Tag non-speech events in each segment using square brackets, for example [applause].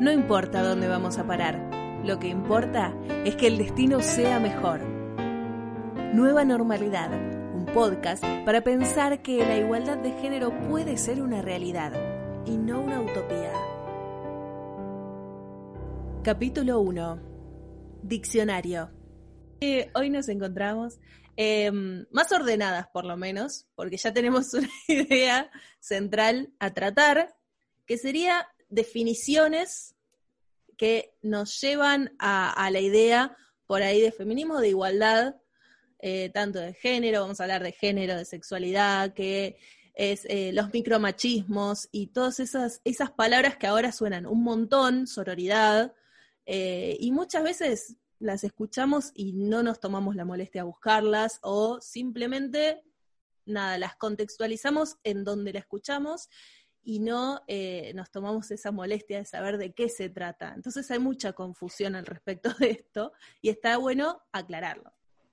No importa dónde vamos a parar, lo que importa es que el destino sea mejor. Nueva Normalidad, un podcast para pensar que la igualdad de género puede ser una realidad y no una utopía. Capítulo 1. Diccionario. Hoy nos encontramos em, más ordenadas por lo menos, porque ya tenemos [laughs] una idea central a tratar, que sería definiciones que nos llevan a, la idea por ahí de feminismo, de igualdad, eh, tanto de género, vamos a hablar de género, de sexualidad, que es eh, los micromachismos y todas esas, esas palabras que ahora suenan un montón, sororidad, eh, y muchas veces las escuchamos y no nos tomamos la molestia a buscarlas o simplemente, nada, las contextualizamos en donde la escuchamos y no eh, nos tomamos esa molestia de saber de qué se trata. Entonces hay mucha confusión al respecto de esto y está bueno aclararlo.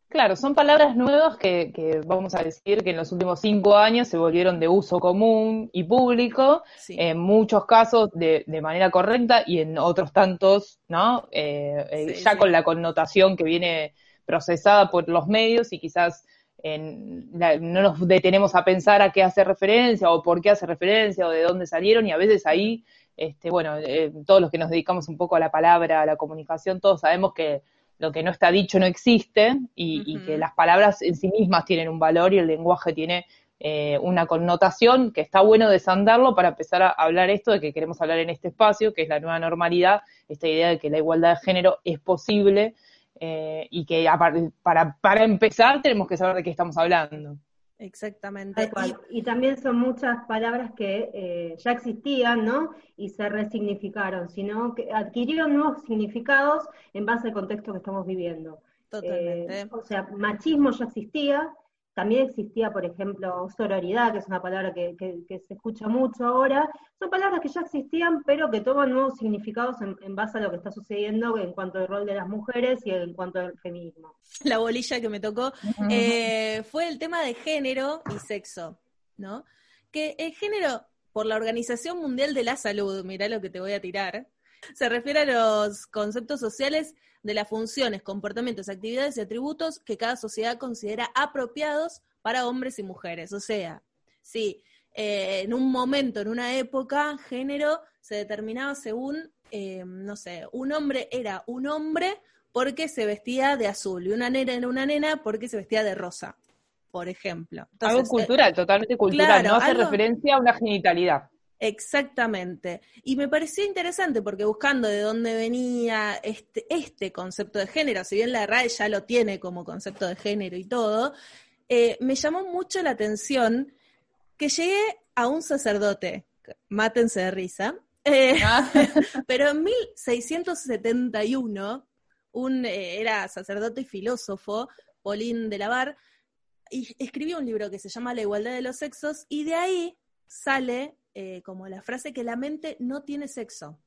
Claro, son palabras nuevas que, vamos a decir que en los últimos cinco años se volvieron de uso común y público, en muchos casos de, manera correcta y en otros tantos, ¿no? Eh, eh, ya con la connotación que viene procesada por los medios y quizás no nos detenemos a pensar a qué hace referencia o por qué hace referencia o de dónde salieron y a veces ahí, este, bueno, eh, todos los que nos dedicamos un poco a la palabra, a la comunicación, todos sabemos que lo que no está dicho no existe y, que las palabras en sí mismas tienen un valor y el lenguaje tiene eh, una connotación que está bueno desandarlo para empezar a hablar esto de que queremos hablar en este espacio, que es la nueva normalidad, esta idea de que la igualdad de género es posible eh, y que para, para empezar tenemos que saber de qué estamos hablando. Exactamente. Y, también son muchas palabras que eh, ya existían, ¿no? Y se resignificaron, sino que adquirieron nuevos significados en base al contexto que estamos viviendo. Totalmente. Eh, o sea, machismo ya existía, también existía, por ejemplo, sororidad, que es una palabra que, se escucha mucho ahora. Son palabras que ya existían, pero que toman nuevos significados en, base a lo que está sucediendo en cuanto al rol de las mujeres y en cuanto al feminismo. [laughs] La bolilla que me tocó eh, fue el tema de género y sexo, ¿no? Que el género, por la Organización Mundial de la Salud, mirá lo que te voy a tirar, se refiere a los conceptos sociales de las funciones, comportamientos, actividades y atributos que cada sociedad considera apropiados para hombres y mujeres. O sea, si eh, en un momento, en una época, género se determinaba según, eh, no sé, un hombre era un hombre porque se vestía de azul y una nena era una nena porque se vestía de rosa, por ejemplo. algo cultural, totalmente cultural, no hace referencia a una genitalidad. Exactamente. Y me pareció interesante porque buscando de dónde venía este, este concepto de género, si bien la RAE ya lo tiene como concepto de género y todo, eh, me llamó mucho la atención que llegué a un sacerdote, mátense de risa, eh, ah. [laughs] pero en 1671 un, eh, era sacerdote y filósofo, Paulín de Lavar, y escribió un libro que se llama La igualdad de los sexos, y de ahí sale eh, como la frase que la mente no tiene sexo.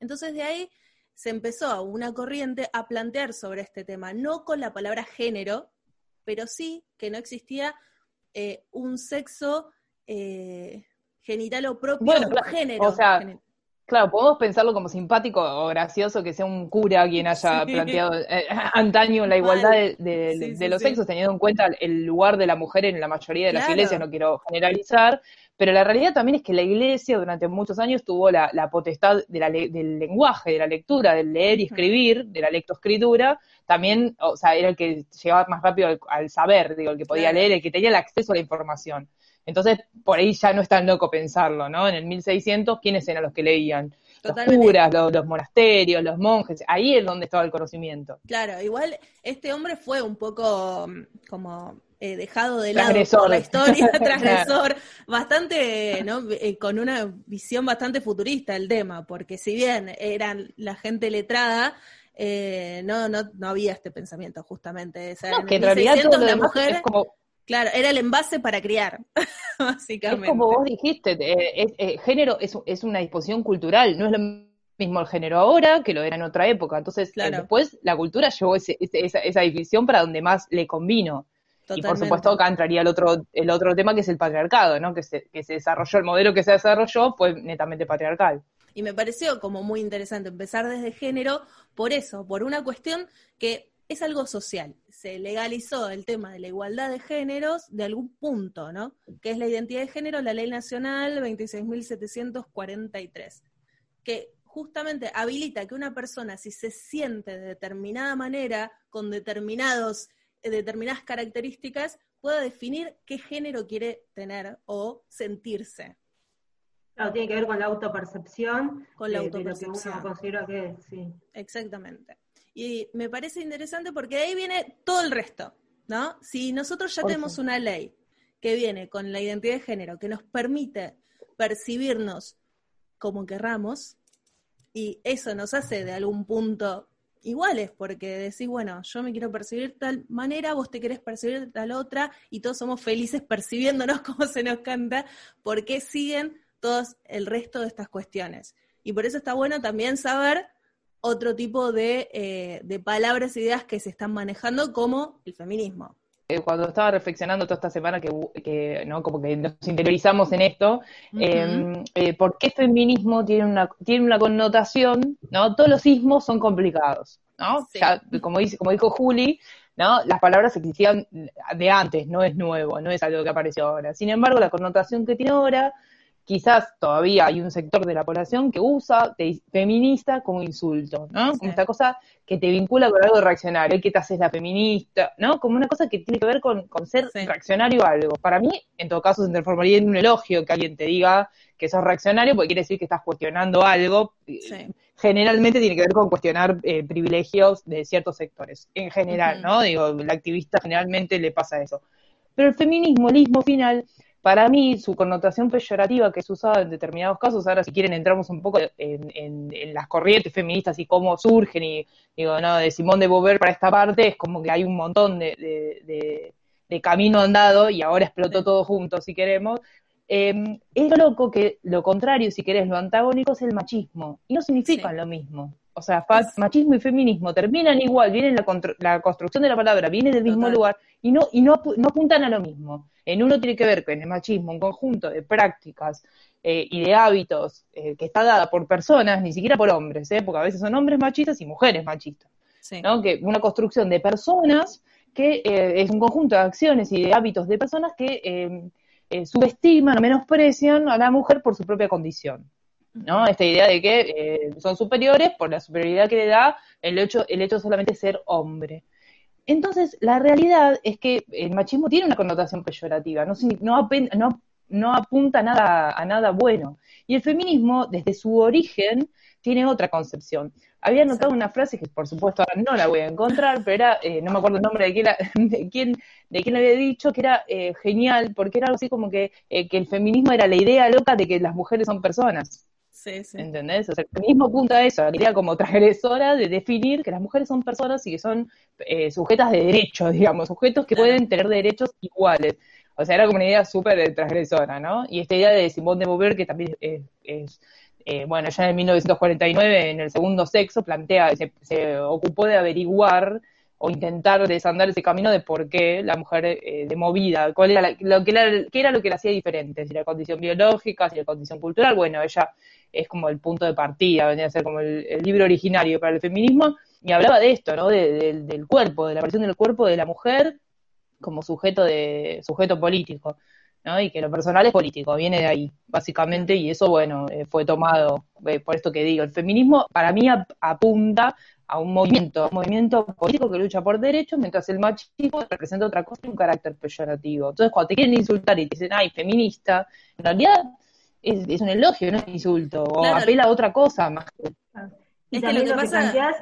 Entonces de ahí se empezó una corriente a plantear sobre este tema, no con la palabra género, pero sí que no existía eh, un sexo eh, genital o propio, bueno, género. O sea, claro, podemos pensarlo como simpático o gracioso que sea un cura quien [laughs] haya planteado antaño la igualdad de, los sexos, teniendo en cuenta el lugar de la mujer en la mayoría de las iglesias, no quiero generalizar, pero la realidad también es que la iglesia durante muchos años tuvo la, potestad del lenguaje, de la lectura, del leer y escribir, de la lectoescritura, también, o sea, era el que llegaba más rápido al, saber, digo, el que podía leer, el que tenía el acceso a la información. Entonces, por ahí ya no es tan loco pensarlo, ¿no? En el 1600, ¿quiénes eran los que leían? Los curas, los, monasterios, los monjes, ahí es donde estaba el conocimiento. Claro, igual este hombre fue un poco mm, como eh, dejado de lado por la historia, [laughs] transgresor, bastante, ¿no? Eh, con una visión bastante futurista el tema, porque si bien eran la gente letrada, eh, no, no, no había este pensamiento justamente. O que en realidad la mujer, claro, era el envase para criar, [laughs] básicamente. Es como vos dijiste, género es, es una disposición cultural, no es lo mismo el género ahora que lo era en otra época. Entonces, después la cultura llevó esa, esa, división para donde más le convino. Y por supuesto acá entraría el otro, el otro tema que es el patriarcado, ¿no? Que se, que se desarrolló, el modelo que se desarrolló fue netamente patriarcal. Y me pareció como muy interesante empezar desde género por eso, por una cuestión que es algo social. Se legalizó el tema de la igualdad de géneros de algún punto, ¿no? Que es la identidad de género, la ley nacional 26.743, que justamente habilita que una persona, si se siente de determinada manera, con determinados, determinadas características, pueda definir qué género quiere tener o sentirse. Claro, tiene que ver con la autopercepción. Con la autopercepción. De lo que uno considera que es, sí. Exactamente. Y me parece interesante porque de ahí viene todo el resto, ¿no? Si nosotros ya tenemos una ley que viene con la identidad de género, que nos permite percibirnos como querramos, y eso nos hace de algún punto iguales, porque decís, bueno, yo me quiero percibir de tal manera, vos te querés percibir de tal otra, y todos somos felices percibiéndonos [laughs] como se nos canta, porque siguen todos el resto de estas cuestiones. Y por eso está bueno también saber otro tipo de, eh, de palabras e ideas que se están manejando como el feminismo. Eh, cuando estaba reflexionando toda esta semana que, ¿no? como que nos interiorizamos en esto, em, eh, ¿por qué feminismo tiene una, tiene una connotación, ¿no? Todos los sismos son complicados, ¿no? como, dice, como dijo Juli, ¿no? Las palabras existían de antes, no es nuevo, no es algo que apareció ahora. Sin embargo, la connotación que tiene ahora quizás todavía hay un sector de la población que usa feminista como insulto, ¿no? Como esta cosa que te vincula con algo reaccionario, que te haces la feminista, ¿no? Como una cosa que tiene que ver con, ser reaccionario a algo. Para mí, en todo caso, se transformaría en un elogio que alguien te diga que sos reaccionario, porque quiere decir que estás cuestionando algo. Generalmente tiene que ver con cuestionar eh, privilegios de ciertos sectores, en general, ¿no? Digo, el activista generalmente le pasa eso. Pero el feminismo, el ismo final, para mí, su connotación peyorativa que es usada en determinados casos, ahora si quieren entramos un poco en, las corrientes feministas y cómo surgen, y digo, no, de Simón de Beauvoir para esta parte, es como que hay un montón de, camino andado y ahora explotó todo junto, si queremos. Eh, es loco que lo contrario, si querés, lo antagónico es el machismo, y no significan lo mismo. O sea, machismo y feminismo terminan igual, vienen la, la construcción de la palabra, viene del mismo lugar y no, y no, no apuntan a lo mismo. En uno tiene que ver con el machismo, un conjunto de prácticas eh, y de hábitos eh, que está dada por personas, ni siquiera por hombres, ¿eh? porque a veces son hombres machistas y mujeres machistas. ¿no? Que una construcción de personas que eh, es un conjunto de acciones y de hábitos de personas que subestiman o menosprecian a la mujer por su propia condición. ¿No? Esta idea de que eh, son superiores por la superioridad que le da el hecho, el hecho solamente ser hombre. Entonces, la realidad es que el machismo tiene una connotación peyorativa, no, no, no, apunta a nada, a nada bueno. Y el feminismo, desde su origen, tiene otra concepción. Había notado una frase que, por supuesto, ahora no la voy a encontrar, pero era, eh, no me acuerdo el nombre de quién, [laughs] de quién, de quién había dicho, que era eh, genial, porque era algo así como que, que el feminismo era la idea loca de que las mujeres son personas. Sí, sí. ¿Entendés? O sea, el mismo punto a eso, la idea como transgresora de definir que las mujeres son personas y que son eh, sujetas de derechos, digamos, sujetos que pueden tener derechos iguales. O sea, era como una idea súper transgresora, ¿no? Y esta idea de Simone de Beauvoir, que también es, eh, bueno, ya en 1949, en el segundo sexo, plantea, se, se ocupó de averiguar o intentar desandar ese camino de por qué la mujer eh, de movida, cuál era lo que era, qué era lo que la hacía diferente, si la condición biológica, si la condición cultural, bueno, ella es como el punto de partida, venía a ser como el, libro originario para el feminismo, y hablaba de esto, ¿no? del cuerpo, de la aparición del cuerpo de la mujer como sujeto de sujeto político, ¿no? Y que lo personal es político, viene de ahí, básicamente, y eso, bueno, eh, fue tomado, eh, por esto que digo, el feminismo para mí apunta a un movimiento, un movimiento político que lucha por derechos, mientras el machismo representa otra cosa y un carácter peyorativo. Entonces, cuando te quieren insultar y te dicen, ay, feminista, en realidad es, un elogio, no es un insulto, o apela a otra cosa más. Y también lo que, pasa...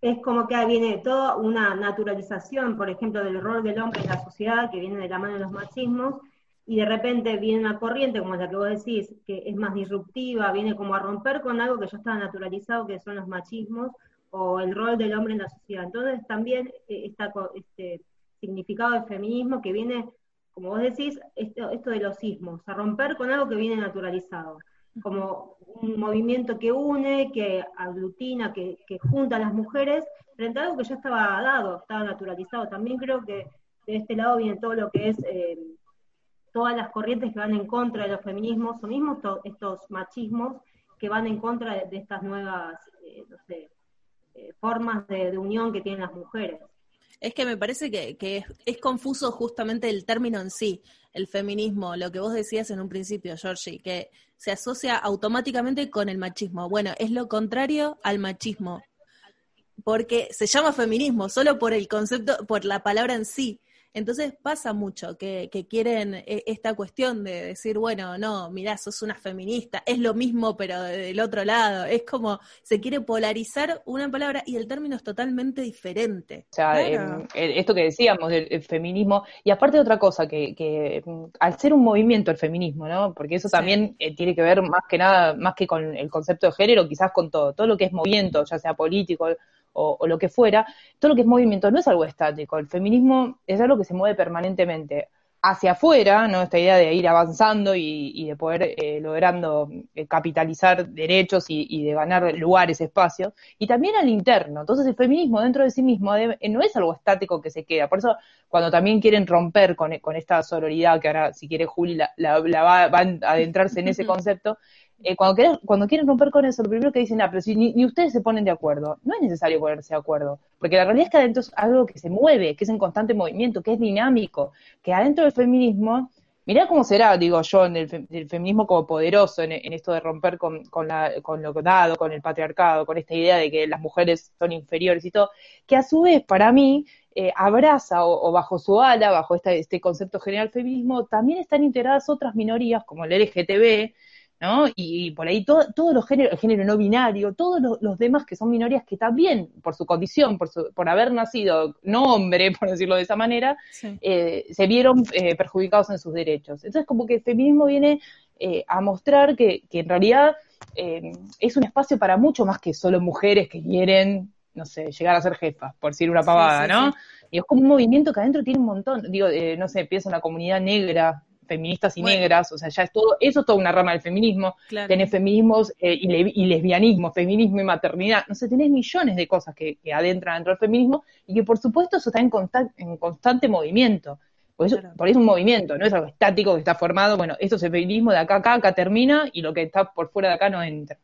es como que viene toda una naturalización, por ejemplo, del rol del hombre en la sociedad, que viene de la mano de los machismos, y de repente viene una corriente como la que vos decís, que es más disruptiva, viene como a romper con algo que ya estaba naturalizado, que son los machismos, o el rol del hombre en la sociedad. Entonces también eh, está este significado del feminismo que viene, como vos decís, esto, de los sismos, a romper con algo que viene naturalizado, como un movimiento que une, que aglutina, que, junta a las mujeres, frente a algo que ya estaba dado, estaba naturalizado. También creo que de este lado viene todo lo que es eh, todas las corrientes que van en contra de los feminismos, o mismos estos machismos que van en contra de, estas nuevas, eh, eh, formas de, unión que tienen las mujeres. Es que me parece que, que es, confuso justamente el término en sí, el feminismo, lo que vos decías en un principio, Georgie, que se asocia automáticamente con el machismo. Bueno, es lo contrario al machismo, porque se llama feminismo, solo por el concepto, por la palabra en sí. Entonces pasa mucho que, quieren eh, esta cuestión de decir, bueno, no, mirá, sos una feminista, es lo mismo pero del otro lado, es como se quiere polarizar una palabra y el término es totalmente diferente. O sea, em, esto que decíamos del feminismo, y aparte de otra cosa, que, que, mm, al ser un movimiento el feminismo, ¿no? Porque eso también eh, tiene que ver más que nada, más que con el concepto de género, quizás con todo, todo lo que es movimiento, ya sea político, o, lo que fuera, todo lo que es movimiento no es algo estático, el feminismo es algo que se mueve permanentemente hacia afuera, ¿no? Esta idea de ir avanzando y, de poder eh, logrando eh, capitalizar derechos y, de ganar lugares, espacios, y también al interno. Entonces el feminismo dentro de sí mismo eh, no es algo estático que se queda. Por eso cuando también quieren romper con, esta sororidad, que ahora si quiere Juli la, va, a adentrarse en ese [laughs] concepto, eh, cuando, cuando quieren romper con eso, lo primero que dicen, ah, pero si ni, ustedes se ponen de acuerdo, no es necesario ponerse de acuerdo, porque la realidad es que adentro es algo que se mueve, que es en constante movimiento, que es dinámico, que adentro del feminismo, mirá cómo será, digo yo, en el, feminismo como poderoso, en, esto de romper con, con, la, con lo dado, con el patriarcado, con esta idea de que las mujeres son inferiores y todo, que a su vez, para mí, eh, abraza o, bajo su ala, bajo este concepto general feminismo, también están integradas otras minorías como el LGTB, ¿no? Y, por ahí todos los géneros, el género no binario, todos los, demás que son minorías que también, por su condición, por, su, por haber nacido no hombre, [laughs] por decirlo de esa manera, eh, se vieron eh, perjudicados en sus derechos. Entonces, como que el feminismo viene eh, a mostrar que, que en realidad es un espacio para mucho más que solo mujeres que quieren, no sé, llegar a ser jefas, por decir una pavada, ¿no? Y es como un movimiento que adentro tiene un montón, digo, no sé, piensa en la comunidad negra, feministas y negras, o sea, ya es todo, eso es toda una rama del feminismo, tenés feminismos eh, y, lesbianismo, feminismo y maternidad, no sé, tenés millones de cosas que, adentran dentro del feminismo y que por supuesto eso está en, en constante movimiento. Por eso, por eso es un movimiento, no es algo estático que está formado, bueno, esto es el feminismo de acá a acá, acá termina y lo que está por fuera de acá no entra.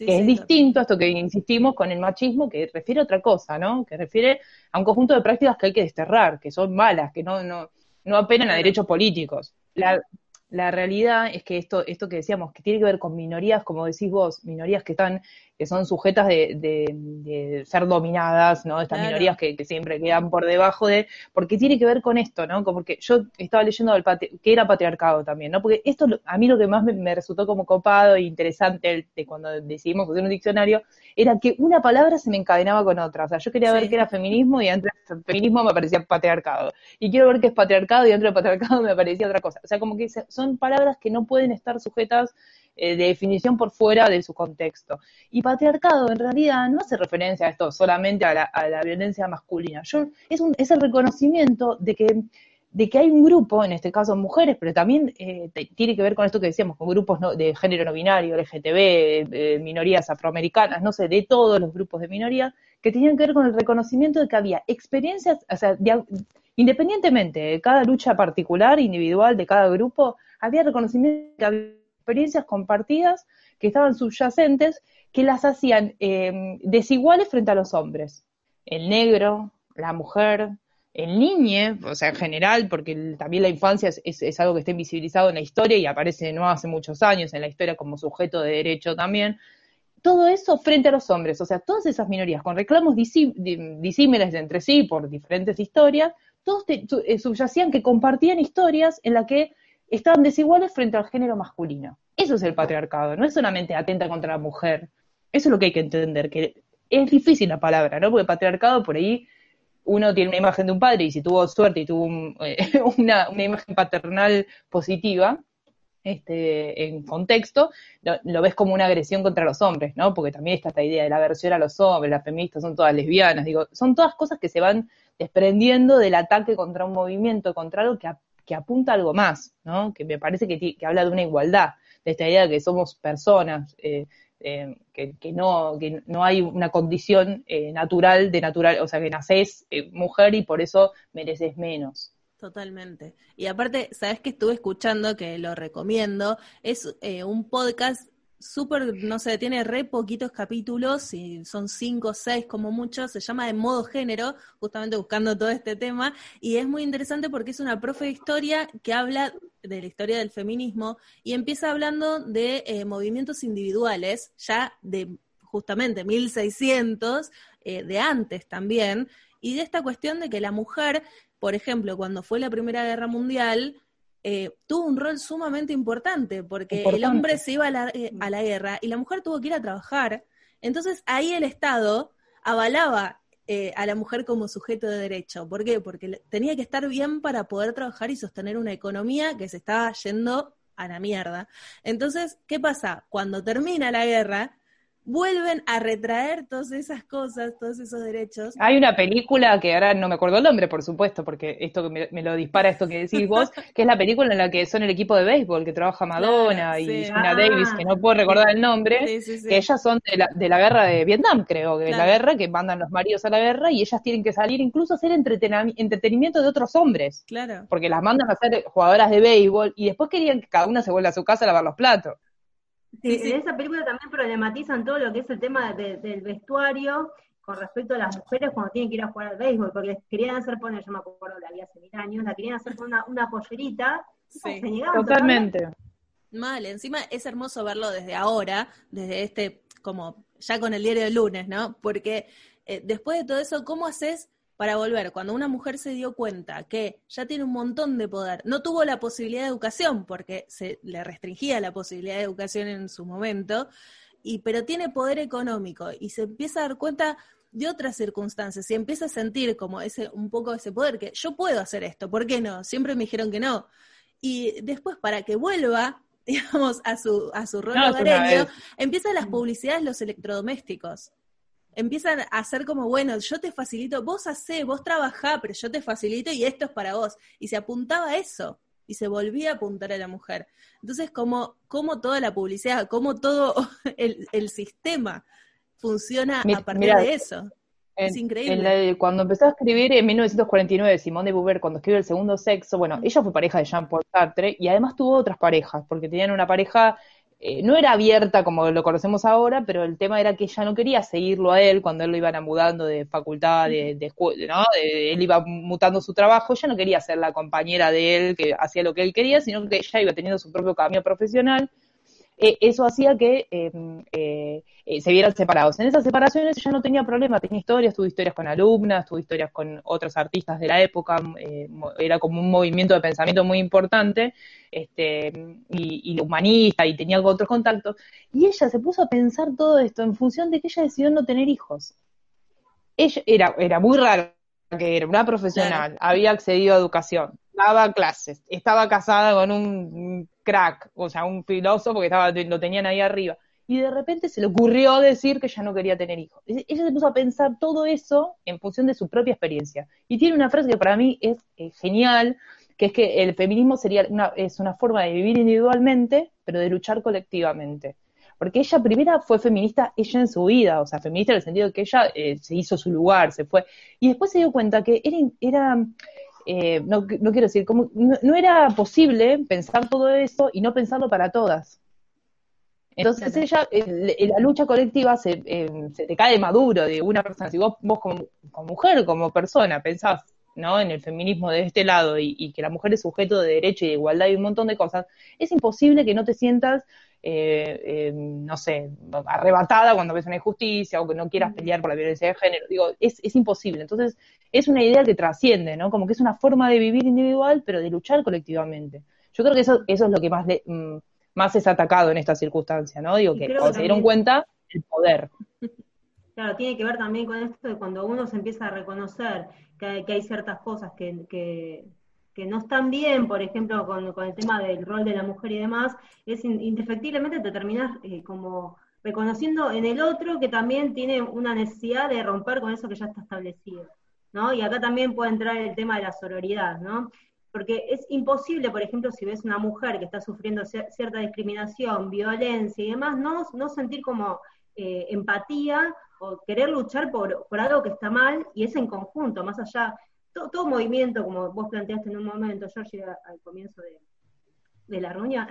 es distinto a esto que insistimos con el machismo, que refiere a otra cosa, ¿no? Que refiere a un conjunto de prácticas que hay que desterrar, que son malas, que no, no, no apelan a derechos políticos la, la realidad es que esto, esto que decíamos, que tiene que ver con minorías, como decís vos, minorías que están que son sujetas de, de, ser dominadas, ¿no? Estas minorías que, siempre quedan por debajo de, porque tiene que ver con esto, ¿no? Como porque yo estaba leyendo que era patriarcado también, ¿no? Porque esto a mí lo que más me, resultó como copado e interesante de cuando decidimos hacer un diccionario era que una palabra se me encadenaba con otra, o sea, yo quería ver qué era feminismo y antes del feminismo me aparecía patriarcado, y quiero ver qué es patriarcado y dentro del patriarcado me aparecía otra cosa, o sea, como que son palabras que no pueden estar sujetas eh, de definición por fuera de su contexto. Y patriarcado en realidad no hace referencia a esto solamente a la, violencia masculina. Es, un, es el reconocimiento de que de que hay un grupo, en este caso mujeres, pero también eh, tiene que ver con esto que decíamos, con grupos de género no binario, LGTB, minorías afroamericanas, no sé, de todos los grupos de minorías, que tenían que ver con el reconocimiento de que había experiencias, o sea, independientemente de cada lucha particular, individual de cada grupo, había reconocimiento de que había experiencias compartidas que estaban subyacentes que las hacían eh, desiguales frente a los hombres. El negro, la mujer, el niño, o sea, en general, porque también la infancia es, algo que está invisibilizado en la historia y aparece no hace muchos años en la historia como sujeto de derecho también. Todo eso frente a los hombres, o sea, todas esas minorías con reclamos disímiles entre sí por diferentes historias, todos eh, subyacían que compartían historias en las que estaban desiguales frente al género masculino. Eso es el patriarcado, no es solamente atenta contra la mujer. Eso es lo que hay que entender, que es difícil la palabra, ¿no? Porque patriarcado por ahí uno tiene una imagen de un padre y si tuvo suerte y tuvo eh, [laughs] una, imagen paternal positiva, este, en contexto, lo, ves como una agresión contra los hombres, ¿no? Porque también está esta idea de la aversión a los hombres, las feministas son todas lesbianas, digo, son todas cosas que se van desprendiendo del ataque contra un movimiento, contra algo que, que apunta algo más, ¿no? Que me parece que, habla de una igualdad, de esta idea de que somos personas, eh, eh, que, no, que no hay una condición eh, natural de natural, o sea, que naces mujer y por eso mereces menos. Totalmente. Y aparte, ¿sabes que estuve escuchando, que lo recomiendo? Es un podcast súper, no sé, tiene re poquitos capítulos, y son cinco o seis como mucho, se llama De modo género, justamente buscando todo este tema, y es muy interesante porque es una profe de historia que habla de la historia del feminismo y empieza hablando de eh, movimientos individuales, ya de justamente 1600, eh, de antes también, y de esta cuestión de que la mujer, por ejemplo, cuando fue la Primera Guerra Mundial, eh, tuvo un rol sumamente importante, porque el hombre se iba eh, a la, guerra y la mujer tuvo que ir a trabajar. Entonces ahí el Estado avalaba eh, a la mujer como sujeto de derecho. ¿Por qué? Porque tenía que estar bien para poder trabajar y sostener una economía que se estaba yendo a la mierda. Entonces, ¿qué pasa? Cuando termina la guerra, vuelven a retraer todas esas cosas, todos esos derechos. Hay una película que ahora no me acuerdo el nombre, por supuesto, porque esto me, me lo dispara esto que decís vos, [laughs] que es la película en la que son el equipo de béisbol, que trabaja Madonna y Gina Davis, que no puedo recordar el nombre, que ellas son de la, de la guerra de Vietnam, creo, que de la guerra, que mandan los maridos a la guerra y ellas tienen que salir incluso a hacer entretenimiento de otros hombres. Claro. Porque las mandan a ser jugadoras de béisbol y después querían que cada una se vuelva a su casa a lavar los platos. Sí, en esa película también problematizan todo lo que es el tema del vestuario con respecto a las mujeres cuando tienen que ir a jugar al béisbol, porque les querían hacer poner, yo me acuerdo, la vi hace mil años, la querían hacer con una, una pollerita, sí, totalmente. Mal, encima es hermoso verlo desde ahora, desde este, como ya con el diario de lunes, ¿no? Porque eh, después de todo eso, ¿cómo haces para volver, cuando una mujer se dio cuenta que ya tiene un montón de poder, no tuvo la posibilidad de educación porque se le restringía la posibilidad de educación en su momento, y, pero tiene poder económico y se empieza a dar cuenta de otras circunstancias y empieza a sentir como ese un poco ese poder que yo puedo hacer esto, ¿por qué no? Siempre me dijeron que no. Y después para que vuelva, [laughs] digamos, a su a su rol hogareño, empiezan las publicidades los electrodomésticos empiezan a hacer como, bueno, yo te facilito, vos hacé, vos trabajá, pero yo te facilito y esto es para vos. Y se apuntaba a eso, y se volvía a apuntar a la mujer. Entonces, como, como toda la publicidad, como todo [laughs] el, sistema funciona a partir de eso. es increíble. cuando empezó a escribir en 1949 Simone de Beauvoir, cuando escribe El Segundo Sexo, bueno, ella fue pareja de Jean-Paul Sartre y además tuvo otras parejas, porque tenían una pareja eh, no era abierta como lo conocemos ahora, pero el tema era que ella no quería seguirlo a él cuando él lo iban mudando de facultad, de, de, ¿no? él iba mutando su trabajo, ella no quería ser la compañera de él que hacía lo que él quería, sino que ella iba teniendo su propio camino profesional eh, eso hacía que em, eh, eh, se vieran separados. En esas separaciones ella no tenía problema, tenía historias, tuvo historias con alumnas, tuvo historias con otros artistas de la época, era como un movimiento de pensamiento muy importante, este, y, humanista, y tenía otros contactos, y ella se puso a pensar todo esto en función de que ella decidió no tener hijos. Ella era, era muy raro que era una profesional, había accedido a educación, daba clases, estaba casada con un crack, o sea, un filósofo que estaba, lo tenían ahí arriba. Y de repente se le ocurrió decir que ya no quería tener hijos. Ella se puso a pensar todo eso en función de su propia experiencia. Y tiene una frase que para mí es eh, genial, que es que el feminismo sería una, es una forma de vivir individualmente, pero de luchar colectivamente. Porque ella primera fue feminista, ella en su vida, o sea, feminista en el sentido de que ella eh, se hizo su lugar, se fue. Y después se dio cuenta que era, era eh, no, no, quiero decir, como, no, era posible pensar todo eso y no pensarlo para todas. Entonces ella, la lucha colectiva se, eh, se, te cae maduro de una persona. Si vos, vos como, mujer, como persona, pensás ¿no? en el feminismo de este lado y, y, que la mujer es sujeto de derecho y de igualdad y un montón de cosas, es imposible que no te sientas eh, eh, no sé, arrebatada cuando ves una injusticia o que no quieras pelear por la violencia de género. Digo, es, es imposible. Entonces, es una idea que trasciende, ¿no? Como que es una forma de vivir individual, pero de luchar colectivamente. Yo creo que eso, eso es lo que más, mm, más es atacado en esta circunstancia, ¿no? Digo, que cuando se dieron cuenta, el poder. [laughs] Claro, tiene que ver también con esto de cuando uno se empieza a reconocer que hay, que hay ciertas cosas que, que, que no están bien, por ejemplo, con, el tema del rol de la mujer y demás, es indefectiblemente te terminas eh, como reconociendo en el otro que también tiene una necesidad de romper con eso que ya está establecido, ¿no? Y acá también puede entrar el tema de la sororidad, ¿no? Porque es imposible, por ejemplo, si ves una mujer que está sufriendo cierta discriminación, violencia y demás, no, no sentir como eh, empatía o querer luchar por, por algo que está mal, y es en conjunto, más allá todo, movimiento, como vos planteaste en un momento, George, al comienzo de, la reunión,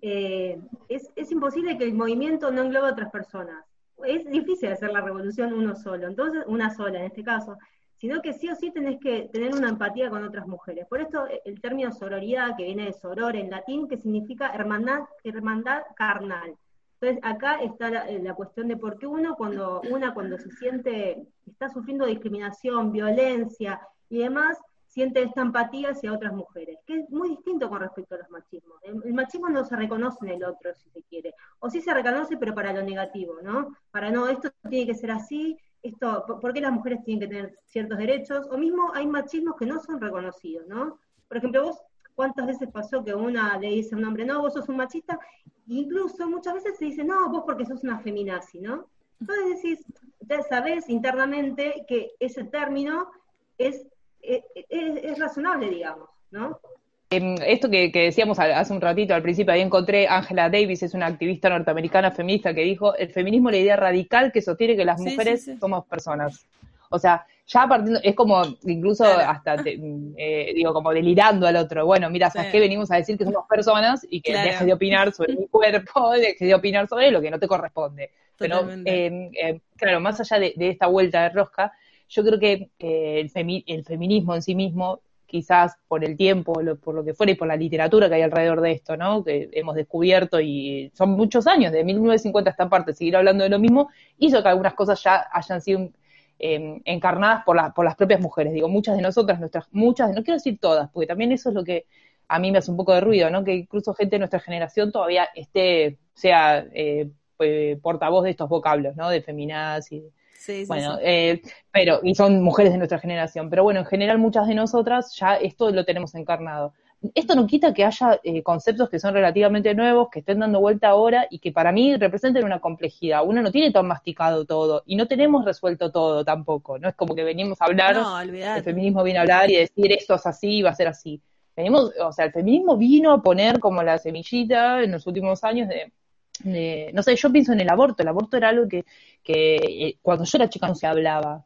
eh, es, imposible que el movimiento no englobe a otras personas. Es difícil hacer la revolución uno solo, entonces una sola en este caso sino que sí o sí tenés que tener una empatía con otras mujeres. Por esto eh, el término sororidad, que viene de soror en latín, que significa hermandad, hermandad carnal. Entonces acá está la, eh, la, cuestión de por qué uno cuando, una cuando se siente, está sufriendo discriminación, violencia y demás, siente esta empatía hacia otras mujeres, que es muy distinto con respecto a los machismos. El, machismo no se reconoce en el otro, si se quiere, o sí se reconoce, pero para lo negativo, ¿no? Para no, esto tiene que ser así, esto, ¿por qué las mujeres tienen que tener ciertos derechos? O mismo hay machismos que no son reconocidos, ¿no? Por ejemplo, vos, ¿cuántas veces pasó que una le dice a un hombre, no, vos sos un machista? incluso muchas veces se dice, no, vos porque sos una feminazi, ¿no? Entonces decís, ya sabés internamente que ese término es, es, es razonable, digamos, ¿no? Em, esto que, decíamos hace un ratito al principio, ahí encontré Angela Davis, es una activista norteamericana feminista que dijo, el feminismo es la idea radical que sostiene que las mujeres somos personas. O sea, ya partiendo, es como incluso hasta, eh, digo, como delirando al otro. Bueno, mira, ¿sabes qué? Venimos a decir que somos personas y que dejes de opinar sobre mi cuerpo, [laughs] dejes de opinar sobre lo que no te corresponde. Pero, em, em, claro, más allá de, esta vuelta de rosca, yo creo que el, el feminismo en sí mismo quizás por el tiempo, por lo que fuera y por la literatura que hay alrededor de esto, ¿no? Que hemos descubierto y son muchos años, de 1950 a esta parte, seguir hablando de lo mismo, hizo que algunas cosas ya hayan sido em, encarnadas por, por las propias mujeres. Digo, muchas de nosotras, nuestras, muchas, no quiero decir todas, porque también eso es lo que a mí me hace un poco de ruido, ¿no? Que incluso gente de nuestra generación todavía esté, sea eh, portavoz de estos vocablos, ¿no? De feminadas y bueno, eh, pero, y son mujeres de nuestra generación, pero bueno, en general muchas de nosotras ya esto lo tenemos encarnado. Esto no quita que haya eh, conceptos que son relativamente nuevos, que estén dando vuelta ahora y que para mí representen una complejidad. Uno no tiene tan masticado todo y no tenemos resuelto todo tampoco. No es como que venimos a hablar, el feminismo viene a hablar y decir esto es así y va a ser así. Venimos, o sea, el feminismo vino a poner como la semillita en los últimos años de no sé, yo pienso en el aborto, el aborto era algo que, que eh, cuando yo era chica no se hablaba.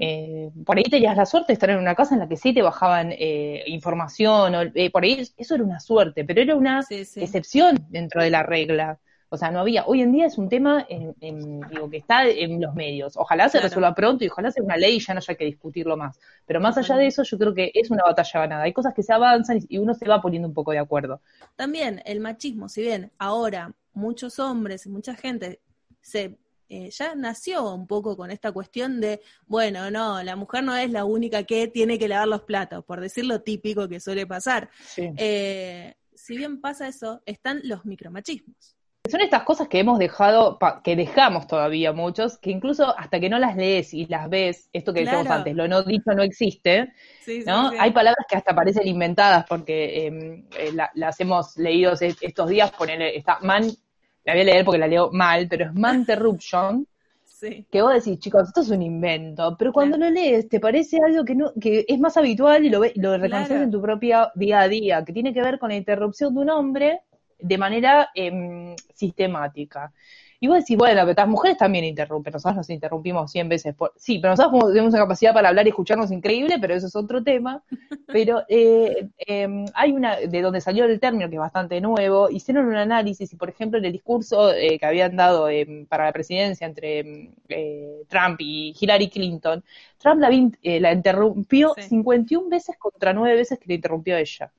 Eh, por ahí tenías la suerte de estar en una casa en la que sí te bajaban eh, información, o, por ahí eso era una suerte, pero era una excepción dentro de la regla. O sea, no había. Hoy en día es un tema en, digo, que está en los medios. Ojalá se resuelva pronto y ojalá sea una ley y ya no haya que discutirlo más. Pero más allá de eso, yo creo que es una batalla ganada. Hay cosas que se avanzan y uno se va poniendo un poco de acuerdo. También el machismo, si bien ahora muchos hombres y mucha gente se eh, ya nació un poco con esta cuestión de, bueno, no, la mujer no es la única que tiene que lavar los platos, por decir lo típico que suele pasar. Eh, si bien pasa eso, están los micromachismos. Son estas cosas que hemos dejado, que dejamos todavía muchos, que incluso hasta que no las lees y las ves, esto que decíamos antes, lo no dicho no existe, ¿no? Hay palabras que hasta parecen inventadas porque em, eh, las hemos leído estos días, poner, está man la voy a leer porque la leo mal, pero es Manterruption. [laughs] Sí. Que vos decís, chicos, esto es un invento, pero cuando lo lees te parece algo que no, que es más habitual y lo, lo reconoces en tu propio día a día, que tiene que ver con la interrupción de un hombre de manera em, sistemática. Y vos decís, bueno, pero las mujeres también interrumpen, nosotros nos interrumpimos 100 veces por... Sí, pero nosotros tenemos una capacidad para hablar y escucharnos increíble, pero eso es otro tema. [laughs] Pero eh, em, hay una, de donde salió el término, que es bastante nuevo, hicieron un análisis y, por ejemplo, en el discurso eh, que habían dado em, para la presidencia entre em, eh, Trump y Hillary Clinton, Trump la, la interrumpió 51 veces contra 9 veces que la interrumpió ella.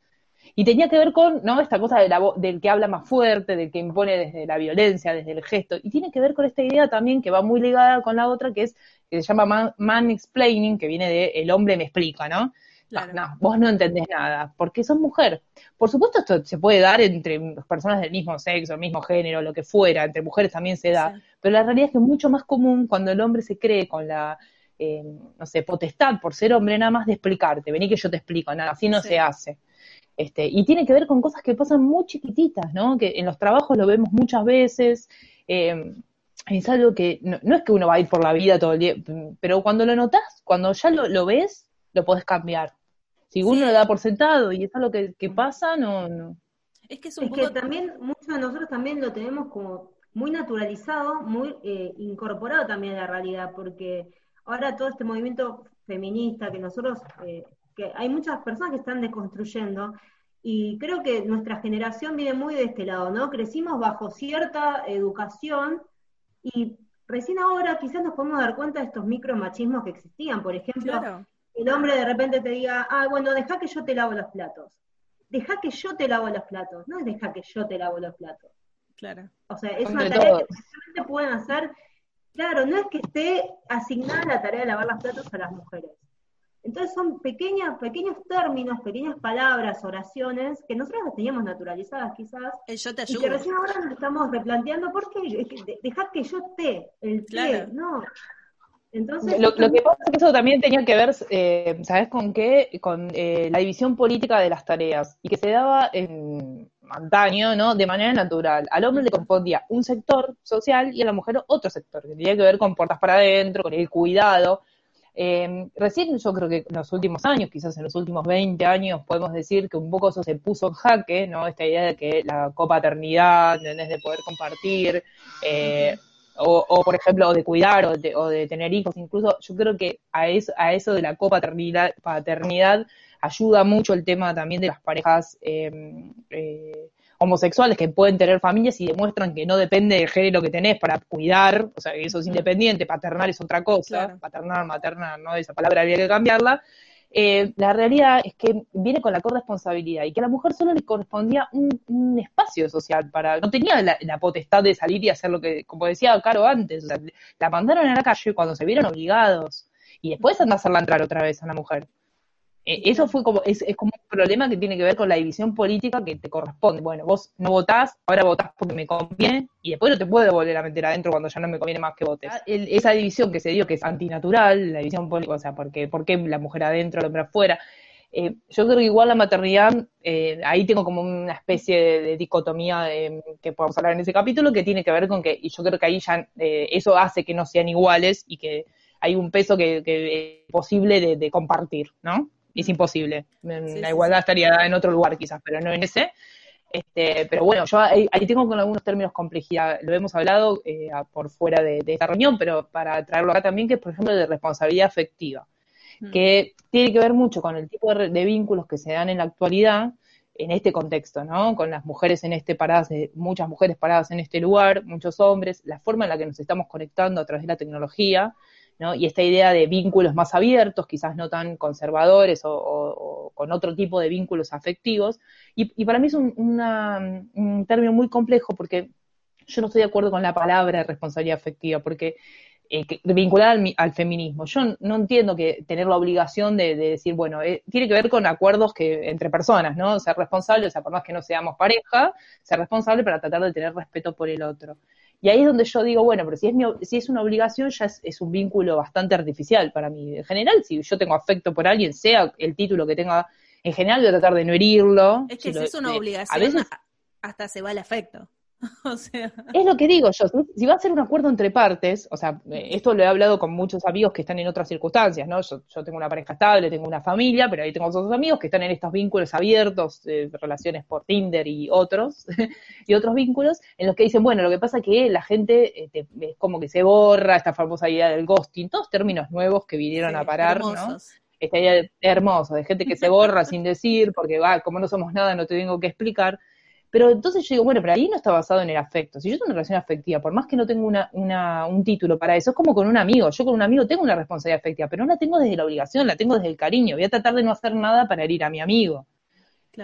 Y tenía que ver con, ¿no? Esta cosa de la, del que habla más fuerte, del que impone desde la violencia, desde el gesto. Y tiene que ver con esta idea también que va muy ligada con la otra, que es, que se llama man, explaining, que viene de el hombre me explica, ¿no? No, vos no entendés nada, porque sos mujer. Por supuesto, esto se puede dar entre personas del mismo sexo, mismo género, lo que fuera, entre mujeres también se da, pero la realidad es que es mucho más común cuando el hombre se cree con la, eh, no sé, potestad por ser hombre nada más de explicarte, vení que yo te explico, nada, así no se hace. Este, y tiene que ver con cosas que pasan muy chiquititas, ¿no? Que en los trabajos lo vemos muchas veces. Eh, es algo que no, es que uno va a ir por la vida todo el día, pero cuando lo notas, cuando ya lo, ves, lo podés cambiar. Si uno lo da por sentado y es algo que, pasa, no, no. Es que, es, que también muchos de nosotros también lo tenemos como muy naturalizado, muy eh, incorporado también a la realidad, porque ahora todo este movimiento feminista que nosotros eh, que hay muchas personas que están deconstruyendo, Y creo que nuestra generación viene muy de este lado, ¿no? Crecimos bajo cierta educación y recién ahora quizás nos podemos dar cuenta de estos micromachismos que existían. Por ejemplo, el hombre de repente te diga, ah, bueno, deja que yo te lavo los platos. Deja que yo te lavo los platos, no es deja que yo te lavo los platos. Claro. O sea, es una tarea que que pueden hacer. Claro, no es que esté asignada la tarea de lavar los platos a las mujeres. Entonces son pequeños términos, pequeñas palabras, oraciones que nosotros las teníamos naturalizadas quizás. El yo te ayudo. Y que recién ahora nos estamos replanteando, ¿por qué? Dejar que yo te, el te, no. Entonces, lo, que pasa es que eso también tenía que ver, eh, ¿sabes con qué? Con eh, la división política de las tareas y que se daba en antaño, ¿no? De manera natural. Al hombre le correspondía un sector social y a la mujer otro sector, que tenía que ver con puertas para adentro, con el cuidado. Eh, recién yo creo que en los últimos años, quizás en los últimos 20 años, podemos decir que un poco eso se puso en jaque, ¿no? Esta idea de que la copaternidad, De poder compartir, eh, o, por ejemplo, de cuidar o de, o de, tener hijos, incluso yo creo que a eso, a eso de la copaternidad paternidad ayuda mucho el tema también de las parejas eh, eh, homosexuales que pueden tener familias y demuestran que no depende del género que tenés para cuidar, o sea, que eso es independiente, paternal es otra cosa, paternal, materna, no, esa palabra habría que cambiarla, eh, la realidad es que viene con la corresponsabilidad y que a la mujer solo le correspondía un, espacio social para, no tenía la, potestad de salir y hacer lo que, como decía Caro antes, la mandaron a la calle cuando se vieron obligados y después anda a hacerla entrar otra vez a la mujer. Eh, eso fue como, es, como un problema que tiene que ver con la división política que te corresponde. Bueno, vos no votás, ahora votás porque me conviene, y después no te puedo volver a meter adentro cuando ya no me conviene más que votes. Ah, esa división que se dio, que es antinatural, la división política, o sea, porque, ¿por qué la mujer adentro, el hombre afuera? Eh, yo creo que igual la maternidad, eh, ahí tengo como una especie de, dicotomía que podemos hablar en ese capítulo, que tiene que ver con que, y yo creo que ahí ya eso hace que no sean iguales y que hay un peso que, es posible de compartir, ¿no? Es imposible. la igualdad estaría en otro lugar quizás, pero no en ese. Este, pero bueno, yo ahí, tengo con algunos términos complejidad, lo hemos hablado eh, por fuera de, esta reunión, pero para traerlo acá también, que es por ejemplo de responsabilidad afectiva, mm. que tiene que ver mucho con el tipo de, vínculos que se dan en la actualidad, en este contexto, ¿no? Con las mujeres en este paradas, muchas mujeres paradas en este lugar, muchos hombres, la forma en la que nos estamos conectando a través de la tecnología, y esta idea de vínculos más abiertos, quizás no tan conservadores o, con otro tipo de vínculos afectivos. Y, para mí es un, término muy complejo porque yo no estoy de acuerdo con la palabra responsabilidad afectiva, porque eh, vincular al, feminismo. Yo no entiendo que tener la obligación de, decir, bueno, eh, tiene que ver con acuerdos que entre personas, ¿no? Ser responsable, o sea, por más que no seamos pareja, ser responsable para tratar de tener respeto por el otro. Y ahí es donde yo digo, bueno, pero si es, mi, si es una obligación, ya es, un vínculo bastante artificial para mí. En general, si yo tengo afecto por alguien, sea el título que tenga, en general voy a tratar de no herirlo. Es que si, es una obligación, a veces, hasta se va el afecto. [laughs] o sea. Es lo que digo yo, si va a ser un acuerdo entre partes, o sea, eh, esto lo he hablado con muchos amigos que están en otras circunstancias, ¿no? Yo, yo tengo una pareja estable, tengo una familia, pero ahí tengo otros amigos que están en estos vínculos abiertos, eh, relaciones por Tinder y otros, [laughs] y otros vínculos, en los que dicen, bueno, lo que pasa es que la gente eh, es como que se borra esta famosa idea del ghosting, todos términos nuevos que vinieron a parar, ¿no? Esta idea hermosa, de gente que se borra sin decir, porque va, como no somos nada, no te tengo que explicar. Pero entonces yo digo, bueno, pero ahí no está basado en el afecto. Si yo tengo una relación afectiva, por más que no tengo una, una, un título para eso, es como con un amigo. Yo con un amigo tengo una responsabilidad afectiva, pero no la tengo desde la obligación, la tengo desde el cariño. Voy a tratar de no hacer nada para herir a mi amigo.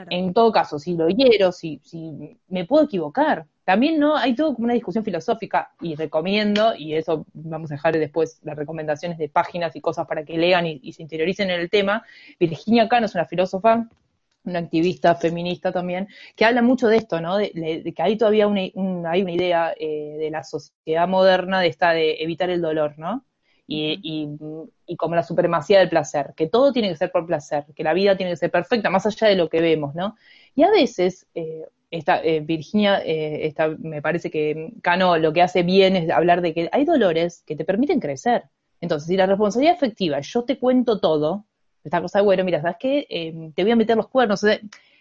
En todo caso, si lo hiero, si, si me puedo equivocar. También no hay todo como una discusión filosófica y recomiendo, y eso vamos a dejar después las recomendaciones de páginas y cosas para que lean y, y se interioricen en el tema. Virginia Cano es una filósofa una activista feminista también, que habla mucho de esto, ¿no? De, que hay todavía una, hay una idea eh, de la sociedad moderna de esta de evitar el dolor, ¿no? Y, y, como la supremacía del placer, que todo tiene que ser por placer, que la vida tiene que ser perfecta, más allá de lo que vemos, ¿no? Y a veces, eh, esta, eh, Virginia, eh, esta, me parece que Cano lo que hace bien es hablar de que hay dolores que te permiten crecer. Entonces, si la responsabilidad efectiva, yo te cuento todo, esta cosa de, bueno, mira, ¿sabes qué? Em, te voy a meter los cuernos.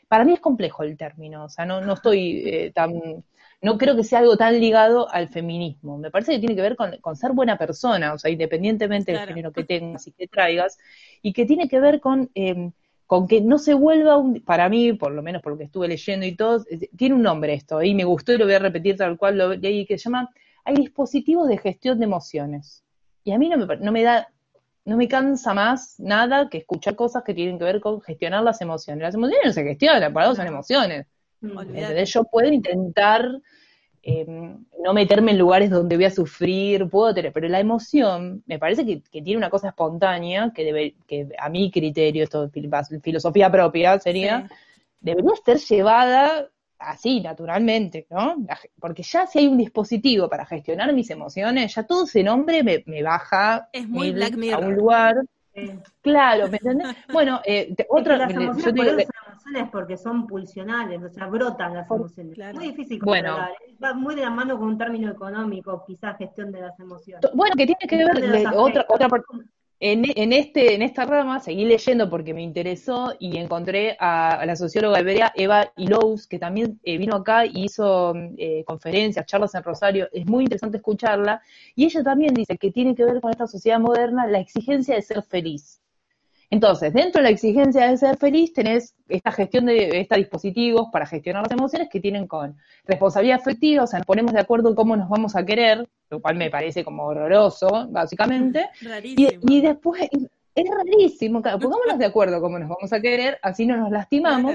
para mí es complejo el término, o sea, no, no estoy eh, tan, no creo que sea algo tan ligado al feminismo. Me parece que tiene que ver con, ser buena persona, o sea, independientemente del género que tengas y que traigas, y que tiene que ver con, em, con que no se vuelva un, para mí, por lo menos por lo que estuve leyendo y todo, tiene un nombre esto, y me gustó y lo voy a repetir tal cual lo leí, que se llama, hay dispositivos de gestión de emociones. Y a mí no me, no me da, no me cansa más nada que escuchar cosas que tienen que ver con gestionar las emociones. Las emociones no se gestionan, para algo son emociones. Entonces yo puedo intentar eh, no meterme en lugares donde voy a sufrir, puedo tener, pero la emoción me parece que, tiene una cosa espontánea que debe, que a mi criterio, esto filosofía propia sería, debería ser llevada así, naturalmente, ¿no? Porque ya si hay un dispositivo para gestionar mis emociones, ya todo ese nombre me, me baja es muy Black Mirror. a un lugar. Claro, ¿me entendés? [laughs] Bueno, eh, otro, yo digo que, emociones porque son pulsionales, o sea, brotan las emociones. Es Muy difícil controlar. ¿eh? Va muy de la mano con un término económico, quizás gestión de las emociones. Bueno, que tiene que ver otra, otra en, este, en esta rama seguí leyendo porque me interesó y encontré a, la socióloga hebrea Eva Ilous, que también eh, vino acá y hizo eh, conferencias, charlas en Rosario. Es muy interesante escucharla. Y ella también dice que tiene que ver con esta sociedad moderna la exigencia de ser feliz. Entonces, dentro de la exigencia de ser feliz, tenés esta gestión de estos dispositivos para gestionar las emociones que tienen con responsabilidad afectiva, o sea, nos ponemos de acuerdo cómo nos vamos a querer, lo cual me parece como horroroso, básicamente. [laughs] Y, y, después, es rarísimo, pongámonos de acuerdo cómo nos vamos a querer, así no nos lastimamos.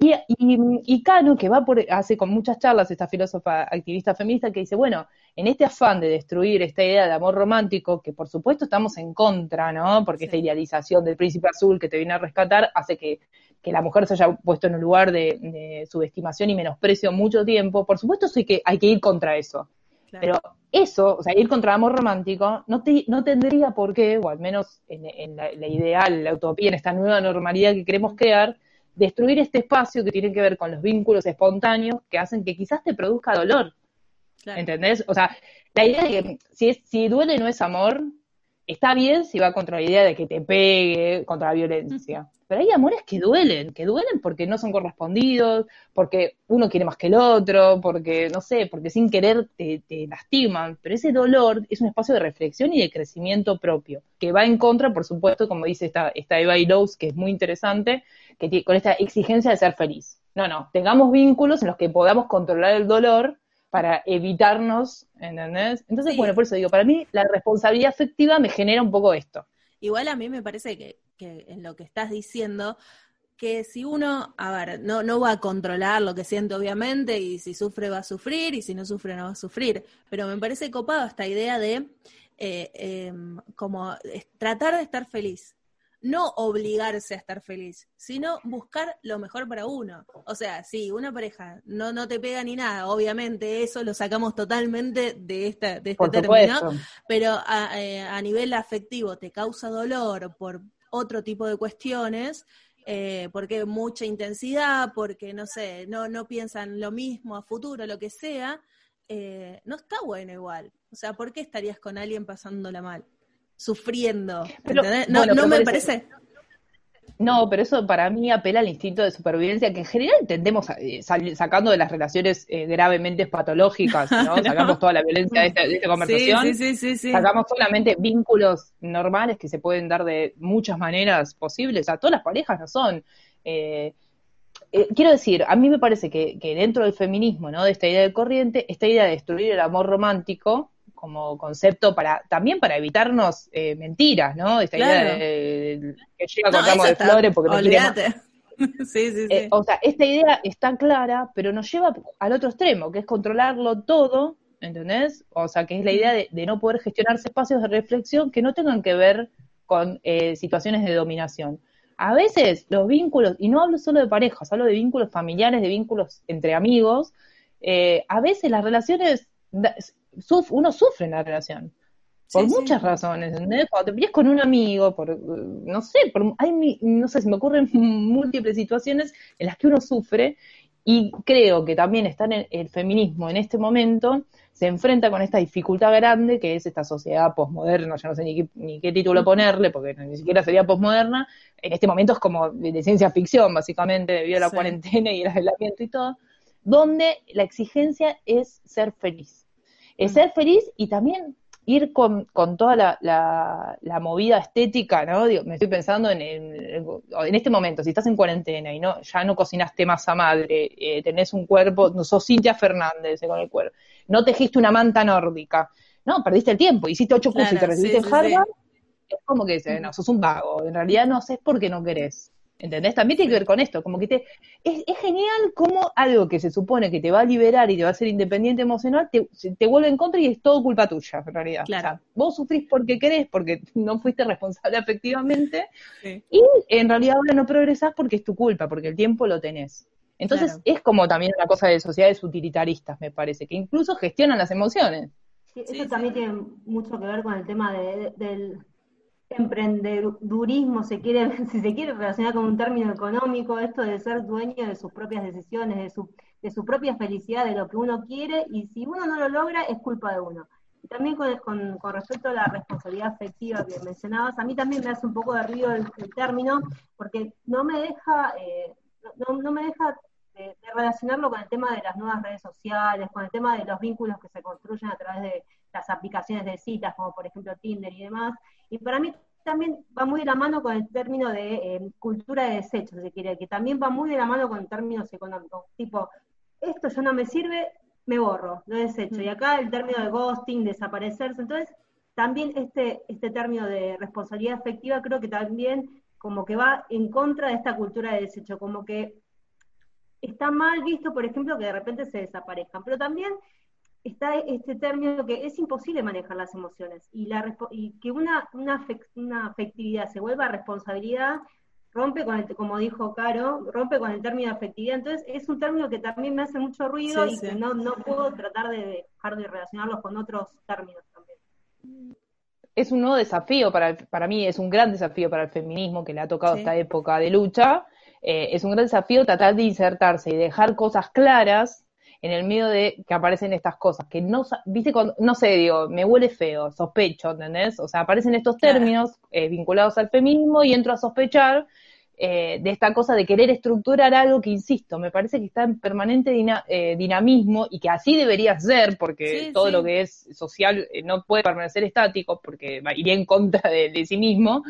Y, y, Cano, que va por, hace con muchas charlas, esta filósofa activista feminista, que dice, bueno, en este afán de destruir esta idea de amor romántico, que por supuesto estamos en contra, ¿no? Porque esta idealización del príncipe azul que te viene a rescatar hace que, la mujer se haya puesto en un lugar de, subestimación y menosprecio mucho tiempo. Por supuesto sí que hay que ir contra eso. Pero eso, o sea, ir contra el amor romántico, no, no tendría por qué, o al menos en, la, la ideal, la utopía, en esta nueva normalidad que queremos crear, destruir este espacio que tiene que ver con los vínculos espontáneos que hacen que quizás te produzca dolor. ¿Entendés? O sea, la idea de que si, es, si duele no es amor, está bien si va contra la idea de que te pegue, contra la violencia. Pero hay amores que duelen, que duelen porque no son correspondidos, porque uno quiere más que el otro, porque, no sé, porque sin querer te, lastiman. Pero ese dolor es un espacio de reflexión y de crecimiento propio, que va en contra, por supuesto, como dice esta, esta Eva Ilous, que es muy interesante, que con esta exigencia de ser feliz. No, no, tengamos vínculos en los que podamos controlar el dolor para evitarnos, ¿entendés? Entonces, bueno, por eso digo, para mí la responsabilidad afectiva me genera un poco esto. Igual a mí me parece que que en lo que estás diciendo, que si uno, a ver, no, no va a controlar lo que siente obviamente, y si sufre va a sufrir, y si no sufre no va a sufrir, pero me parece copado esta idea de eh, em, como tratar de estar feliz, no obligarse a estar feliz, sino buscar lo mejor para uno. O sea, si una pareja no, no te pega ni nada, obviamente eso lo sacamos totalmente de, esta, de este término, pero a, eh, a nivel afectivo te causa dolor por otro tipo de cuestiones, eh, porque mucha intensidad, porque no sé, no, no piensan lo mismo a futuro, lo que sea, eh, no está bueno igual. O sea, ¿por qué estarías con alguien pasándola mal? Sufriendo. no, no me parece no, pero eso para mí apela al instinto de supervivencia que en general entendemos eh, sacando de las relaciones eh, gravemente patológicas, ¿no? [laughs] Sacamos toda la violencia de esta, conversación. Sí, sí, sí, sacamos solamente vínculos normales que se pueden dar de muchas maneras posibles. O sea, todas las parejas no son. Eh, quiero decir, a mí me parece que, que dentro del feminismo, ¿no? De esta idea de corriente, esta idea de destruir el amor romántico, como concepto para también para evitarnos eh, mentiras, ¿no? Esta idea de, que llega con ramos de flores porque olvídate. sí, [laughs] sí, sí. Eh, o sea, esta idea está clara, pero nos lleva al otro extremo, que es controlarlo todo, ¿entendés? O sea, que es la idea de, no poder gestionarse espacios de reflexión que no tengan que ver con eh, situaciones de dominación. A veces los vínculos, y no hablo solo de parejas, hablo de vínculos familiares, de vínculos entre amigos, a veces las relaciones uno sufre en la relación. Por muchas razones, ¿entendés? Cuando te peleas con un amigo, por, no sé, por, hay, no sé, se me ocurren [laughs] múltiples situaciones en las que uno sufre y creo que también está en el, feminismo en este momento se enfrenta con esta dificultad grande que es esta sociedad posmoderna, ya no sé ni qué, ni qué título ponerle, porque ni siquiera sería posmoderna, en este momento es como de, ciencia ficción, básicamente, debido a la cuarentena y el aislamiento y todo, donde la exigencia es ser feliz es ser feliz y también ir con, con toda la, la, movida estética, ¿no? me estoy pensando en, en, este momento, si estás en cuarentena y no ya no cocinaste masa madre, eh, tenés un cuerpo, no sos Cintia Fernández con el cuerpo, no tejiste una manta nórdica, no, perdiste el tiempo, hiciste ocho cursos y te recibiste en Harvard, es como que dices, no, sos un vago, en realidad no sé por qué no querés. ¿Entendés? También tiene que ver con esto, como que te... Es, genial como algo que se supone que te va a liberar y te va a hacer independiente emocional, te, te vuelve en contra y es todo culpa tuya, en realidad. Claro. vos sufrís porque querés, porque [laughs] no fuiste responsable efectivamente, y en realidad ahora no progresás porque es tu culpa, porque el tiempo lo tenés. Entonces es como también una cosa de sociedades utilitaristas, me parece, que incluso gestionan las emociones. Sí, eso también tiene mucho que ver con el tema del emprendedurismo, se quiere, [laughs] si se quiere relacionar con un término económico, esto de ser dueño de sus propias decisiones, de su, de su propia felicidad, de lo que uno quiere, y si uno no lo logra, es culpa de uno. También con, con, respecto a la responsabilidad afectiva que mencionabas, a mí también me hace un poco de ruido el, término, porque no me deja, eh, no, no, me deja de, relacionarlo con el tema de las nuevas redes sociales, con el tema de los vínculos que se construyen a través de las aplicaciones de citas, como por ejemplo Tinder y demás, y para mí también va muy de la mano con el término de eh, cultura de desechos, si quiere, que también va muy de la mano con términos económicos, tipo, esto ya no me sirve, me borro, lo desecho. Y acá el término de ghosting, desaparecerse, entonces también este, este término de responsabilidad afectiva creo que también como que va en contra de esta cultura de desecho, como que está mal visto, por ejemplo, que de repente se desaparezcan, pero también está este término que es imposible manejar las emociones y, la, y que una, una, una, afectividad se vuelva responsabilidad rompe con el, como dijo Caro, rompe con el término de afectividad, entonces es un término que también me hace mucho ruido y que no, no puedo tratar de dejar de relacionarlos con otros términos también. Es un nuevo desafío para, para mí, es un gran desafío para el feminismo que le ha tocado esta época de lucha, eh, es un gran desafío tratar de insertarse y dejar cosas claras en el medio de que aparecen estas cosas, que no, viste, no sé, digo, me huele feo, sospecho, ¿entendés? O sea, aparecen estos términos eh, vinculados al feminismo y entro a sospechar eh, de esta cosa de querer estructurar algo que, insisto, me parece que está en permanente eh, dinamismo y que así debería ser, porque todo lo que es social no puede permanecer estático, porque iría en contra de, sí mismo.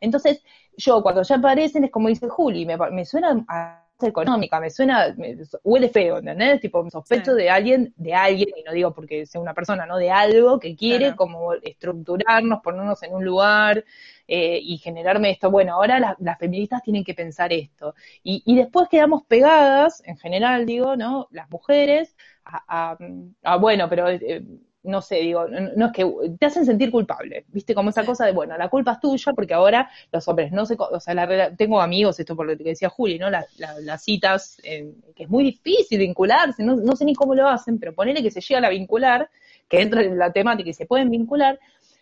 Entonces, yo cuando ya aparecen es como dice Juli, me, me suena a económica, me suena, huele feo, ¿entendés? Tipo, sospecho de alguien, de alguien, y no digo porque sea una persona, ¿no? De algo que quiere como estructurarnos, ponernos en un lugar eh, y generarme esto. Bueno, ahora las feministas tienen que pensar esto. Y, y después quedamos pegadas, en general, digo, ¿no? Las mujeres, a, a, bueno, pero... Eh, no sé, digo, no, es que te hacen sentir culpable, ¿viste? Como esa cosa de, bueno, la culpa es tuya porque ahora los hombres no se, o sea, la, tengo amigos, esto por lo que decía Juli, ¿no? Las, citas, eh, que es muy difícil vincularse, no, no sé ni cómo lo hacen, pero ponele que se llega a vincular, que entra en la temática y se pueden vincular,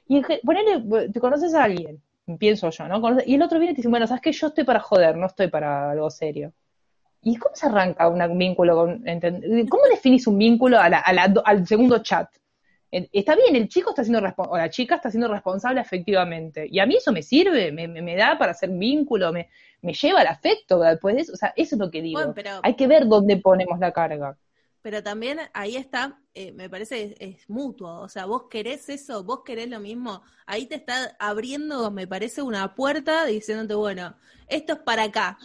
y ponele, te conoces a alguien, pienso yo, ¿no? Y el otro viene y te dice, bueno, sabes que yo estoy para joder, no estoy para algo serio. ¿Y cómo se arranca un vínculo? Con, ¿Cómo definís un vínculo al segundo chat? Está bien, el chico está siendo o la chica está siendo responsable efectivamente. Y a mí eso me sirve, me, me, da para hacer vínculo, me, me lleva al afecto después de eso. O sea, eso es lo que digo. Hay que ver dónde ponemos la carga. Pero también ahí está, eh, me parece, es, es, mutuo. O sea, vos querés eso, vos querés lo mismo. Ahí te está abriendo, me parece, una puerta diciéndote, bueno, esto es para acá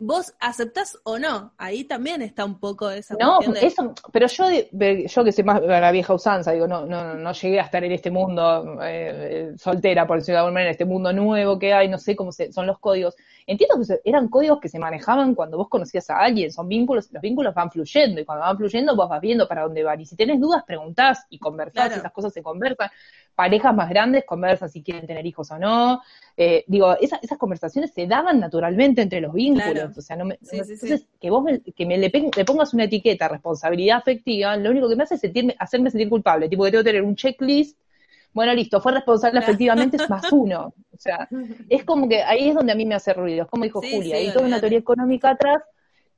vos aceptás o no. Ahí también está un poco esa no, eso, pero yo, yo que soy más la vieja usanza, digo, no, no, no llegué a estar en este mundo eh, soltera, por decirlo de alguna manera, en este mundo nuevo que hay, no sé cómo son los códigos. Entiendo que eran códigos que se manejaban cuando vos conocías a alguien, son vínculos, los vínculos van fluyendo, y cuando van fluyendo vos vas viendo para dónde van. Y si tenés dudas, preguntás y conversás, esas cosas se conversan parejas más grandes conversan si quieren tener hijos o no. Eh, digo, esas conversaciones se daban naturalmente entre los vínculos. O sea, no me, entonces, que vos me, que me le, pongas una etiqueta, responsabilidad afectiva, lo único que me hace es sentirme, hacerme sentir culpable. Tipo que tengo que tener un checklist. Bueno, listo, fue responsable efectivamente, es más uno. O sea, [laughs] es como que ahí es donde a mí me hace ruido. Es como dijo Julia, hay toda una teoría económica atrás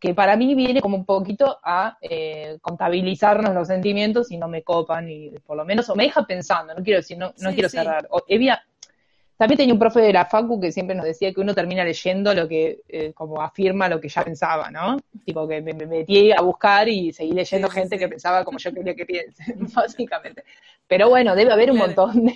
que para mí viene como un poquito a eh, contabilizarnos los sentimientos y no me copan y por lo menos o me deja pensando, no quiero decir, no, no quiero cerrar. También tenía un profe de la Facu que siempre nos decía que uno termina leyendo lo que, eh, como afirma lo que ya pensaba, ¿no? Tipo que me, metí a buscar y seguí leyendo gente que pensaba como yo quería que piense, [laughs] básicamente. Pero bueno, debe haber un montón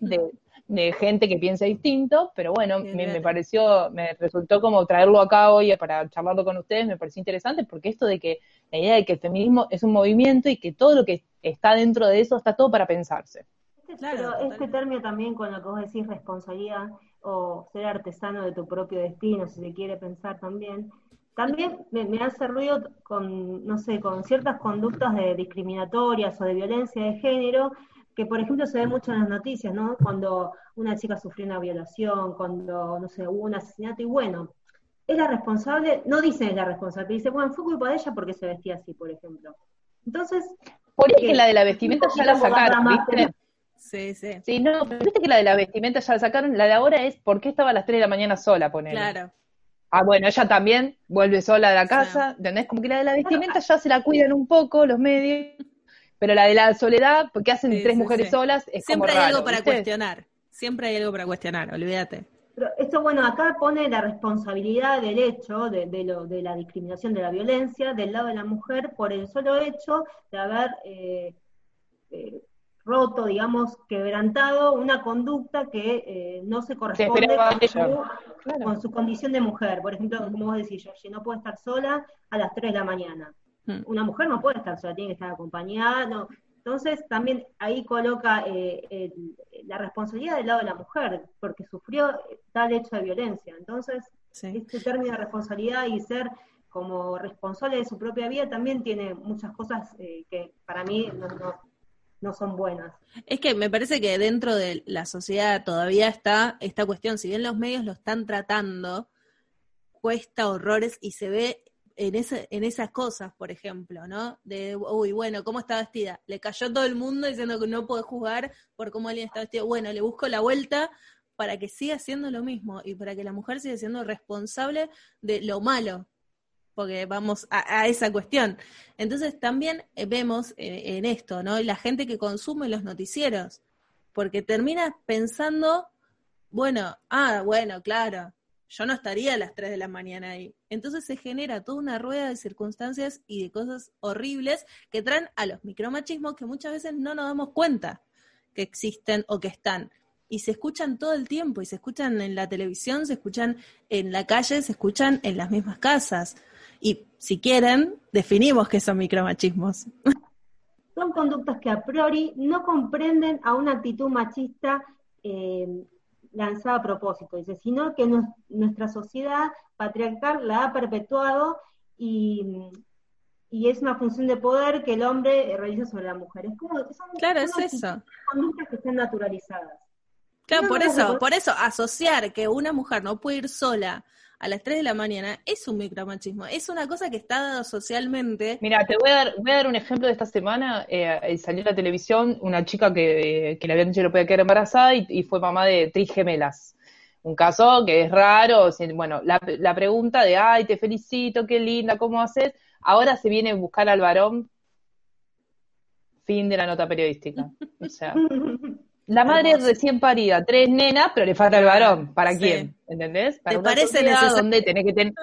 de, [laughs] de, gente que piensa distinto, pero bueno, me, me, pareció, me resultó como traerlo acá hoy para charlarlo con ustedes, me pareció interesante, porque esto de que la idea de que el feminismo es un movimiento y que todo lo que está dentro de eso está todo para pensarse. Claro, Pero este término también con lo que vos decís responsabilidad o ser artesano de tu propio destino, si se quiere pensar también, también me, hace ruido con, no sé, con ciertas conductas de discriminatorias o de violencia de género, que por ejemplo se ve mucho en las noticias, ¿no? Cuando una chica sufrió una violación, cuando, no sé, hubo un asesinato, y bueno, es la responsable, no dicen es la responsable, dice, bueno, fue culpa de ella porque se vestía así, por ejemplo. Entonces... Por que la de la vestimenta ya la sacaron, ¿viste? Sí, sí. Sí, no, pero viste que la de la vestimenta ya la sacaron, la de ahora es ¿por qué estaba a las 3 de la mañana sola, poner? Claro. Ah, bueno, ella también vuelve sola de la casa, ¿entendés? Como que la de la vestimenta ya se la cuidan un poco los medios, pero la de la soledad, porque hacen tres mujeres solas, es Siempre hay algo para cuestionar, siempre hay algo para cuestionar, olvídate. Pero esto, bueno, acá pone la responsabilidad del hecho, de, lo, de la discriminación, de la violencia, del lado de la mujer, por el solo hecho de haber eh, eh, roto, digamos, quebrantado una conducta que eh, no se corresponde con su, condición de mujer. Por ejemplo, como vos decís, Georgie, no puede estar sola a las 3 de la mañana. Hmm. Una mujer no puede estar sola, tiene que estar acompañada. No. Entonces, también ahí coloca eh, la responsabilidad del lado de la mujer, porque sufrió tal hecho de violencia. Entonces, este término de responsabilidad y ser como responsable de su propia vida también tiene muchas cosas eh, que para mí no, no son buenas. Es que me parece que dentro de la sociedad todavía está esta cuestión, si bien los medios lo están tratando, cuesta horrores y se ve en, ese, en esas cosas, por ejemplo, ¿no? De, uy, bueno, ¿cómo está vestida? Le cayó todo el mundo diciendo que no puede jugar por cómo alguien está vestido. Bueno, le busco la vuelta para que siga haciendo lo mismo y para que la mujer siga siendo responsable de lo malo porque vamos a, esa cuestión. Entonces también eh, vemos eh, en esto, ¿no? La gente que consume los noticieros, porque termina pensando, bueno, ah, bueno, claro, yo no estaría a las 3 de la mañana ahí. Entonces se genera toda una rueda de circunstancias y de cosas horribles que traen a los micromachismos que muchas veces no nos damos cuenta que existen o que están. Y se escuchan todo el tiempo, y se escuchan en la televisión, se escuchan en la calle, se escuchan en las mismas casas. Y si quieren, definimos qué son micromachismos. Son conductas que a priori no comprenden a una actitud machista eh, lanzada a propósito, dice, sino que nuestra sociedad patriarcal la ha perpetuado y, es una función de poder que el hombre realiza sobre la mujer. Es como, son, claro, es eso. Conductas que están naturalizadas. Claro, por eso, por eso asociar que una mujer no puede ir sola a las 3 de la mañana es un micromachismo, es una cosa que está dado socialmente. Mira, te voy a dar, voy a dar un ejemplo de esta semana. Eh, eh salió en la televisión una chica que, que le habían dicho que no podía quedar embarazada y, fue mamá de tres gemelas. Un caso que es raro, bueno, la, la pregunta de, ay, te felicito, qué linda, ¿cómo haces? Ahora se viene a buscar al varón. Fin de la nota periodística. O sea, [laughs] La madre recién parida, tres nenas, pero le falta el varón. ¿Para quién? ¿Entendés? ¿Te parece necesario? donde tenés que tener...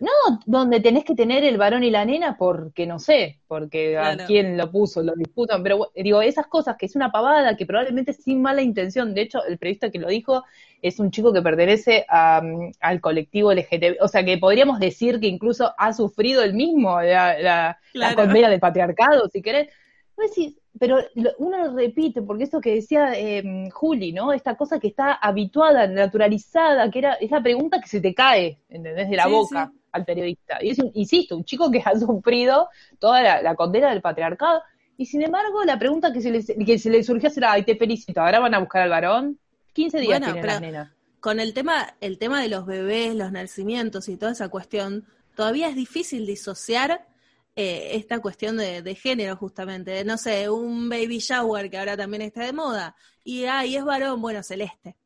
No, donde tenés que tener el varón y la nena porque no sé, porque a quién lo puso, lo disputan, pero digo, esas cosas que es una pavada, que probablemente sin mala intención, de hecho, el periodista que lo dijo es un chico que pertenece al colectivo LGTB, o sea, que podríamos decir que incluso ha sufrido el mismo la, la, condena del patriarcado, si querés. No decís, pero uno lo repite, porque esto que decía eh, Juli, ¿no? Esta cosa que está habituada, naturalizada, que era, es la pregunta que se te cae, ¿entendés? De la boca al periodista. Y es, insisto, un chico que ha [laughs] sufrido toda la, condena del patriarcado, y sin embargo, la pregunta que se le, que se le surgió será, ay, te felicito, ahora van a buscar al varón. 15 días bueno, tiene la nena. Con el tema, el tema de los bebés, los nacimientos y toda esa cuestión, todavía es difícil disociar eh, esta cuestión de, género justamente, no sé, un baby shower que ahora también está de moda, y ahí es varón, bueno, celeste.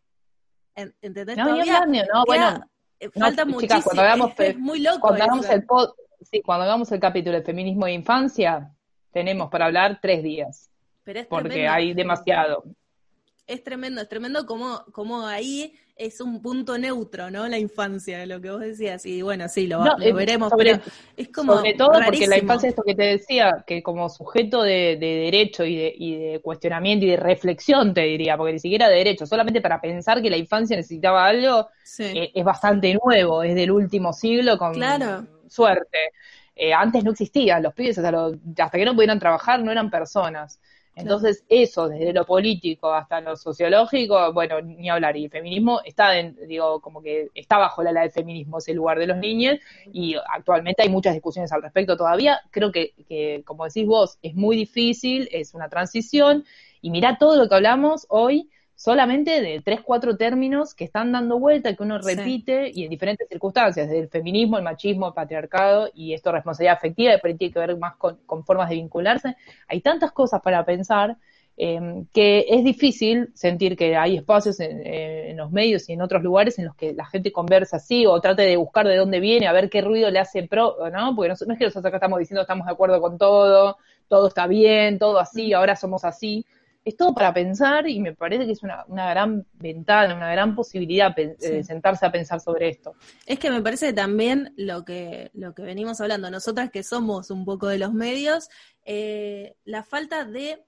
¿Entendés? No, no, bueno, eh, falta muchísimo, cuando hagamos, es, muy loco. Cuando hagamos, el sí, cuando hagamos el capítulo de feminismo e infancia, tenemos para hablar tres días. porque hay demasiado. es tremendo, es tremendo como, como ahí es un punto neutro, ¿no? La infancia, lo que vos decías. Y bueno, sí, lo, veremos. pero es como. Sobre todo porque la infancia, esto que te decía, que como sujeto de, derecho y de, y de, cuestionamiento y de reflexión, te diría, porque ni siquiera de derecho, solamente para pensar que la infancia necesitaba algo, eh, es bastante nuevo, es del último siglo con suerte. Eh, antes no existía, los pibes hasta, hasta que no pudieran trabajar no eran personas. Entonces, eso, desde lo político hasta lo sociológico, bueno, ni hablar. Y el feminismo está, digo, como que está bajo la ley del feminismo, ese lugar de los niños, y actualmente hay muchas discusiones al respecto todavía. Creo que, que, como decís vos, es muy difícil, es una transición, y mirá todo lo que hablamos hoy, solamente de tres, cuatro términos que están dando vuelta, que uno repite y en diferentes circunstancias, desde el feminismo, el machismo, el patriarcado y esto responsabilidad afectiva, y tiene que ver más con, formas de vincularse. Hay tantas cosas para pensar eh, que es difícil sentir que hay espacios en, los medios y en otros lugares en los que la gente conversa así o trate de buscar de dónde viene, a ver qué ruido le hace pro, ¿no? Porque no, no es que nosotros acá estamos diciendo estamos de acuerdo con todo, todo está bien, todo así, ahora somos así es todo para pensar y me parece que es una, gran ventana, una gran posibilidad de sentarse a pensar sobre esto. Es que me parece también lo que, lo que venimos hablando, nosotras que somos un poco de los medios, eh, la falta de,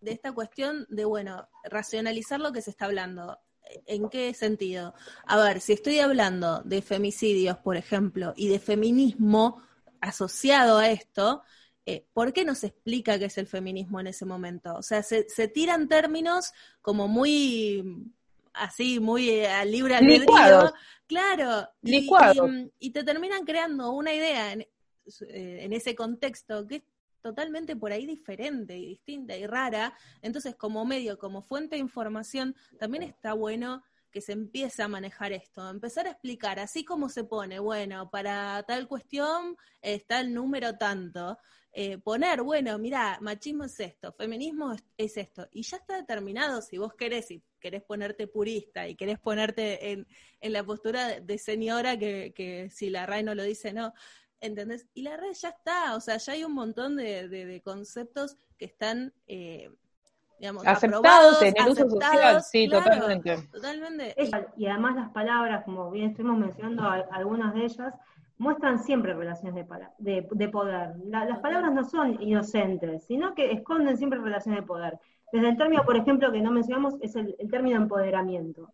de esta cuestión de, bueno, racionalizar lo que se está hablando. ¿En qué sentido? A ver, si estoy hablando de femicidios, por ejemplo, y de feminismo asociado a esto, eh, ¿por qué no se explica qué es el feminismo en ese momento? O sea, se, tiran términos como muy así, muy eh, al libre albedrío. Claro. Y, y, te terminan creando una idea en, eh, en ese contexto que es totalmente por ahí diferente y distinta y rara. Entonces, como medio, como fuente de información, también está bueno que se empiece a manejar esto, empezar a explicar, así como se pone, bueno, para tal cuestión está el número tanto, eh, poner, bueno, mira, machismo es esto, feminismo es, esto, y ya está determinado si vos querés, y querés ponerte purista y querés ponerte en, la postura de, señora que, si la RAE no lo dice, no, ¿entendés? Y la red ya está, o sea, ya hay un montón de, conceptos que están... Eh, digamos, aceptados, en el uso social, sí, totalmente. totalmente. Y además las palabras, como bien estuvimos mencionando algunas de ellas, muestran siempre relaciones de, de, poder. las palabras no son inocentes, sino que esconden siempre relaciones de poder. Desde el término, por ejemplo, que no mencionamos, es el, término empoderamiento.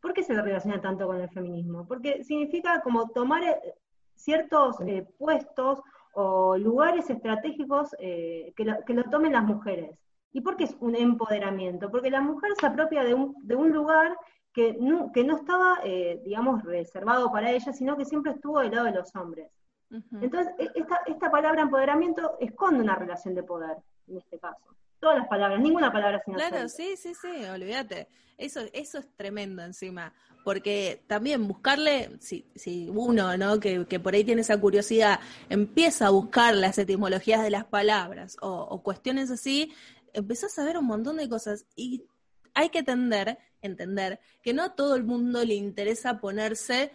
¿Por qué se relaciona tanto con el feminismo? Porque significa como tomar eh, ciertos eh, puestos o lugares estratégicos eh, que, lo, que, lo, tomen las mujeres. ¿Y por qué es un empoderamiento? Porque la mujer se apropia de un, de un lugar que no, que no estaba, eh, digamos, reservado para ella, sino que siempre estuvo del lado de los hombres. Entonces, e, esta, esta palabra empoderamiento esconde una relación de poder, en este caso. Todas las palabras, ninguna palabra sin Claro, sí, sí, sí, olvídate. Eso, eso es tremendo encima, porque también buscarle, si, si uno, ¿no? Que, que, por ahí tiene esa curiosidad, empieza a buscar las etimologías de las palabras o, o cuestiones así, empezás a ver un montón de cosas y hay que tender entender que no a todo el mundo le interesa ponerse,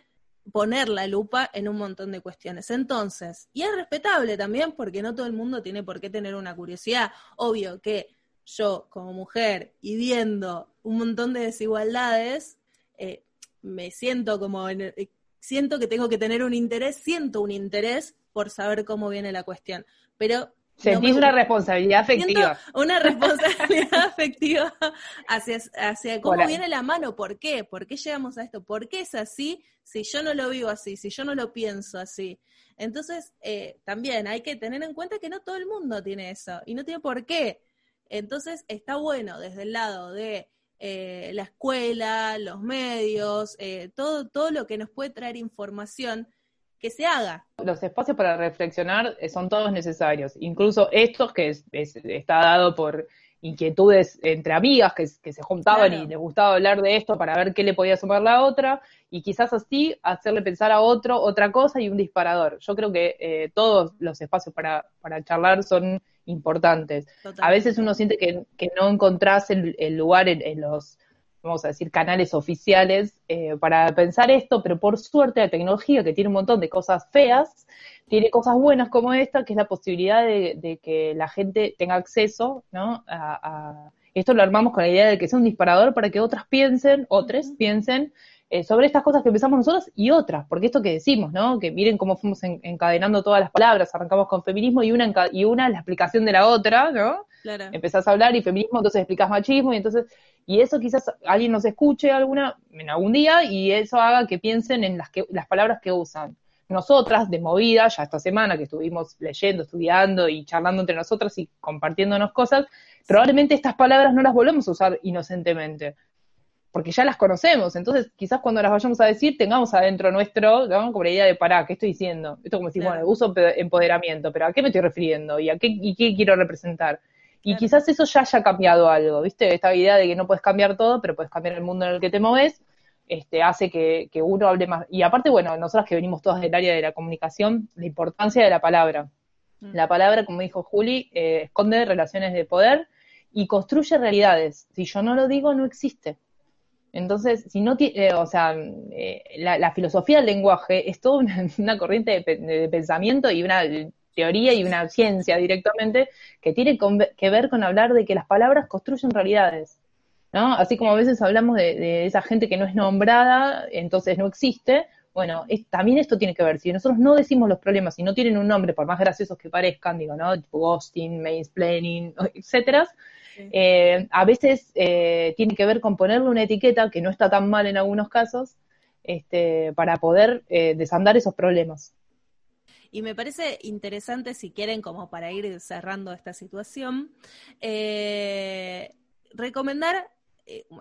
poner la lupa en un montón de cuestiones. Entonces, y es respetable también porque no todo el mundo tiene por qué tener una curiosidad. Obvio que yo como mujer y viendo un montón de desigualdades, eh, me siento como, eh, siento que tengo que tener un interés, siento un interés por saber cómo viene la cuestión. Pero Sentís una responsabilidad afectiva. Una responsabilidad afectiva hacia, hacia cómo viene la mano, ¿por qué? ¿Por qué llegamos a esto? ¿Por qué es así si yo no lo vivo así, si yo no lo pienso así? Entonces, eh, también hay que tener en cuenta que no todo el mundo tiene eso y no tiene por qué. Entonces, está bueno desde el lado de eh, la escuela, los medios, eh, todo, todo lo que nos puede traer información que se haga. Los espacios para reflexionar eh, son todos necesarios, incluso estos que está dado por inquietudes entre amigas que, se juntaban y les gustaba hablar de esto para ver qué le podía sumar la otra y quizás así hacerle pensar a otro otra cosa y un disparador. Yo creo que eh, todos los espacios para, para charlar son importantes. A veces uno siente que, no encontrás el, lugar en los vamos a decir, canales oficiales eh, para pensar esto, pero por suerte la tecnología, que tiene un montón de cosas feas, tiene cosas buenas como esta, que es la posibilidad de, que la gente tenga acceso ¿no? a, esto lo armamos con la idea de que sea un disparador para que otras piensen, otros piensen eh, sobre estas cosas que pensamos nosotros y otras, porque esto que decimos, ¿no? Que miren cómo fuimos encadenando todas las palabras, arrancamos con feminismo y una, y una la explicación de la otra, ¿no? Claro. Empezás a hablar y feminismo, entonces explicás machismo y entonces, y eso quizás alguien nos escuche alguna, en algún día y eso haga que piensen en las, que, las palabras que usan. Nosotras, de movida, ya esta semana que estuvimos leyendo, estudiando y charlando entre nosotras y compartiéndonos cosas, probablemente estas palabras no las volvemos a usar inocentemente, porque ya las conocemos. Entonces, quizás cuando las vayamos a decir, tengamos adentro nuestro, ¿no? como la idea de, pará, ¿qué estoy diciendo? Esto como decimos, bueno, uso empoderamiento, pero ¿a qué me estoy refiriendo? ¿Y a qué, y qué quiero representar? Y quizás eso ya haya cambiado algo, ¿viste? Esta idea de que no puedes cambiar todo, pero puedes cambiar el mundo en el que te moves, este, hace que, que uno hable más. Y aparte, bueno, nosotras que venimos todas del área de la comunicación, la importancia de la palabra. Mm. La palabra, como dijo Juli, eh, esconde relaciones de poder y construye realidades. Si yo no lo digo, no existe. Entonces, si no tiene, eh, o sea, eh, la, filosofía del lenguaje es toda una, [laughs] corriente de, pensamiento y una teoría y una ciencia directamente que tiene que ver con hablar de que las palabras construyen realidades. ¿no? Así como a veces hablamos de, esa gente que no es nombrada, entonces no existe. Bueno, también esto tiene que ver. Si nosotros no decimos los problemas y no tienen un nombre, por más graciosos que parezcan, digo, ¿no? Tipo ghosting, mansplaining, [laughs] etcétera, eh, a veces eh, tiene que ver con ponerle una etiqueta, que no está tan mal en algunos casos, este, para poder eh, desandar esos problemas. Y me parece interesante, si quieren, como para ir cerrando esta situación, recomendar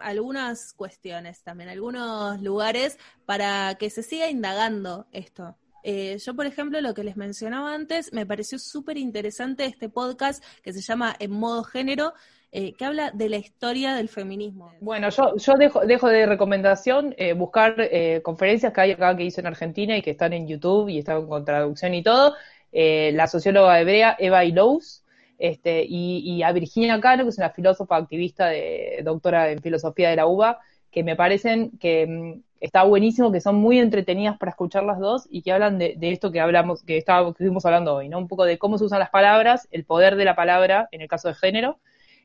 algunas cuestiones también, algunos lugares para que se siga indagando esto. yo, por ejemplo, lo que les mencionaba antes, me pareció súper interesante este podcast que se llama En modo género, eh, que habla de la historia del feminismo. Bueno, yo, yo dejo, de recomendación eh, buscar eh, conferencias que hay acá que hizo en Argentina y que están en YouTube y están con traducción y todo. la socióloga hebrea Eva Ilous, este, y, a Virginia Cano, que es una filósofa activista de doctora en filosofía de la UBA, que me parecen que mm, está buenísimo, que son muy entretenidas para escuchar las dos y que hablan de, esto que hablamos, que, estábamos, que estuvimos hablando hoy, ¿no? Un poco de cómo se usan las palabras, el poder de la palabra en el caso de género,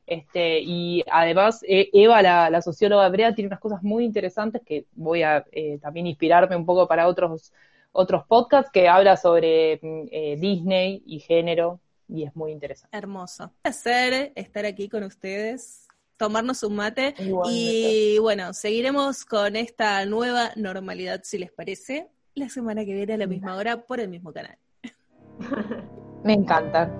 este, y además, e, Eva, la, socióloga hebrea, tiene unas cosas muy interesantes que voy a eh, también inspirarme un poco para otros, otros podcasts que habla sobre mm, eh, Disney y género, y es muy interesante. Hermoso. Un placer estar aquí con ustedes, tomarnos un mate, y bueno, seguiremos con esta nueva normalidad, si les parece, la semana que viene a la misma hora por el mismo canal. [laughs] Me encanta.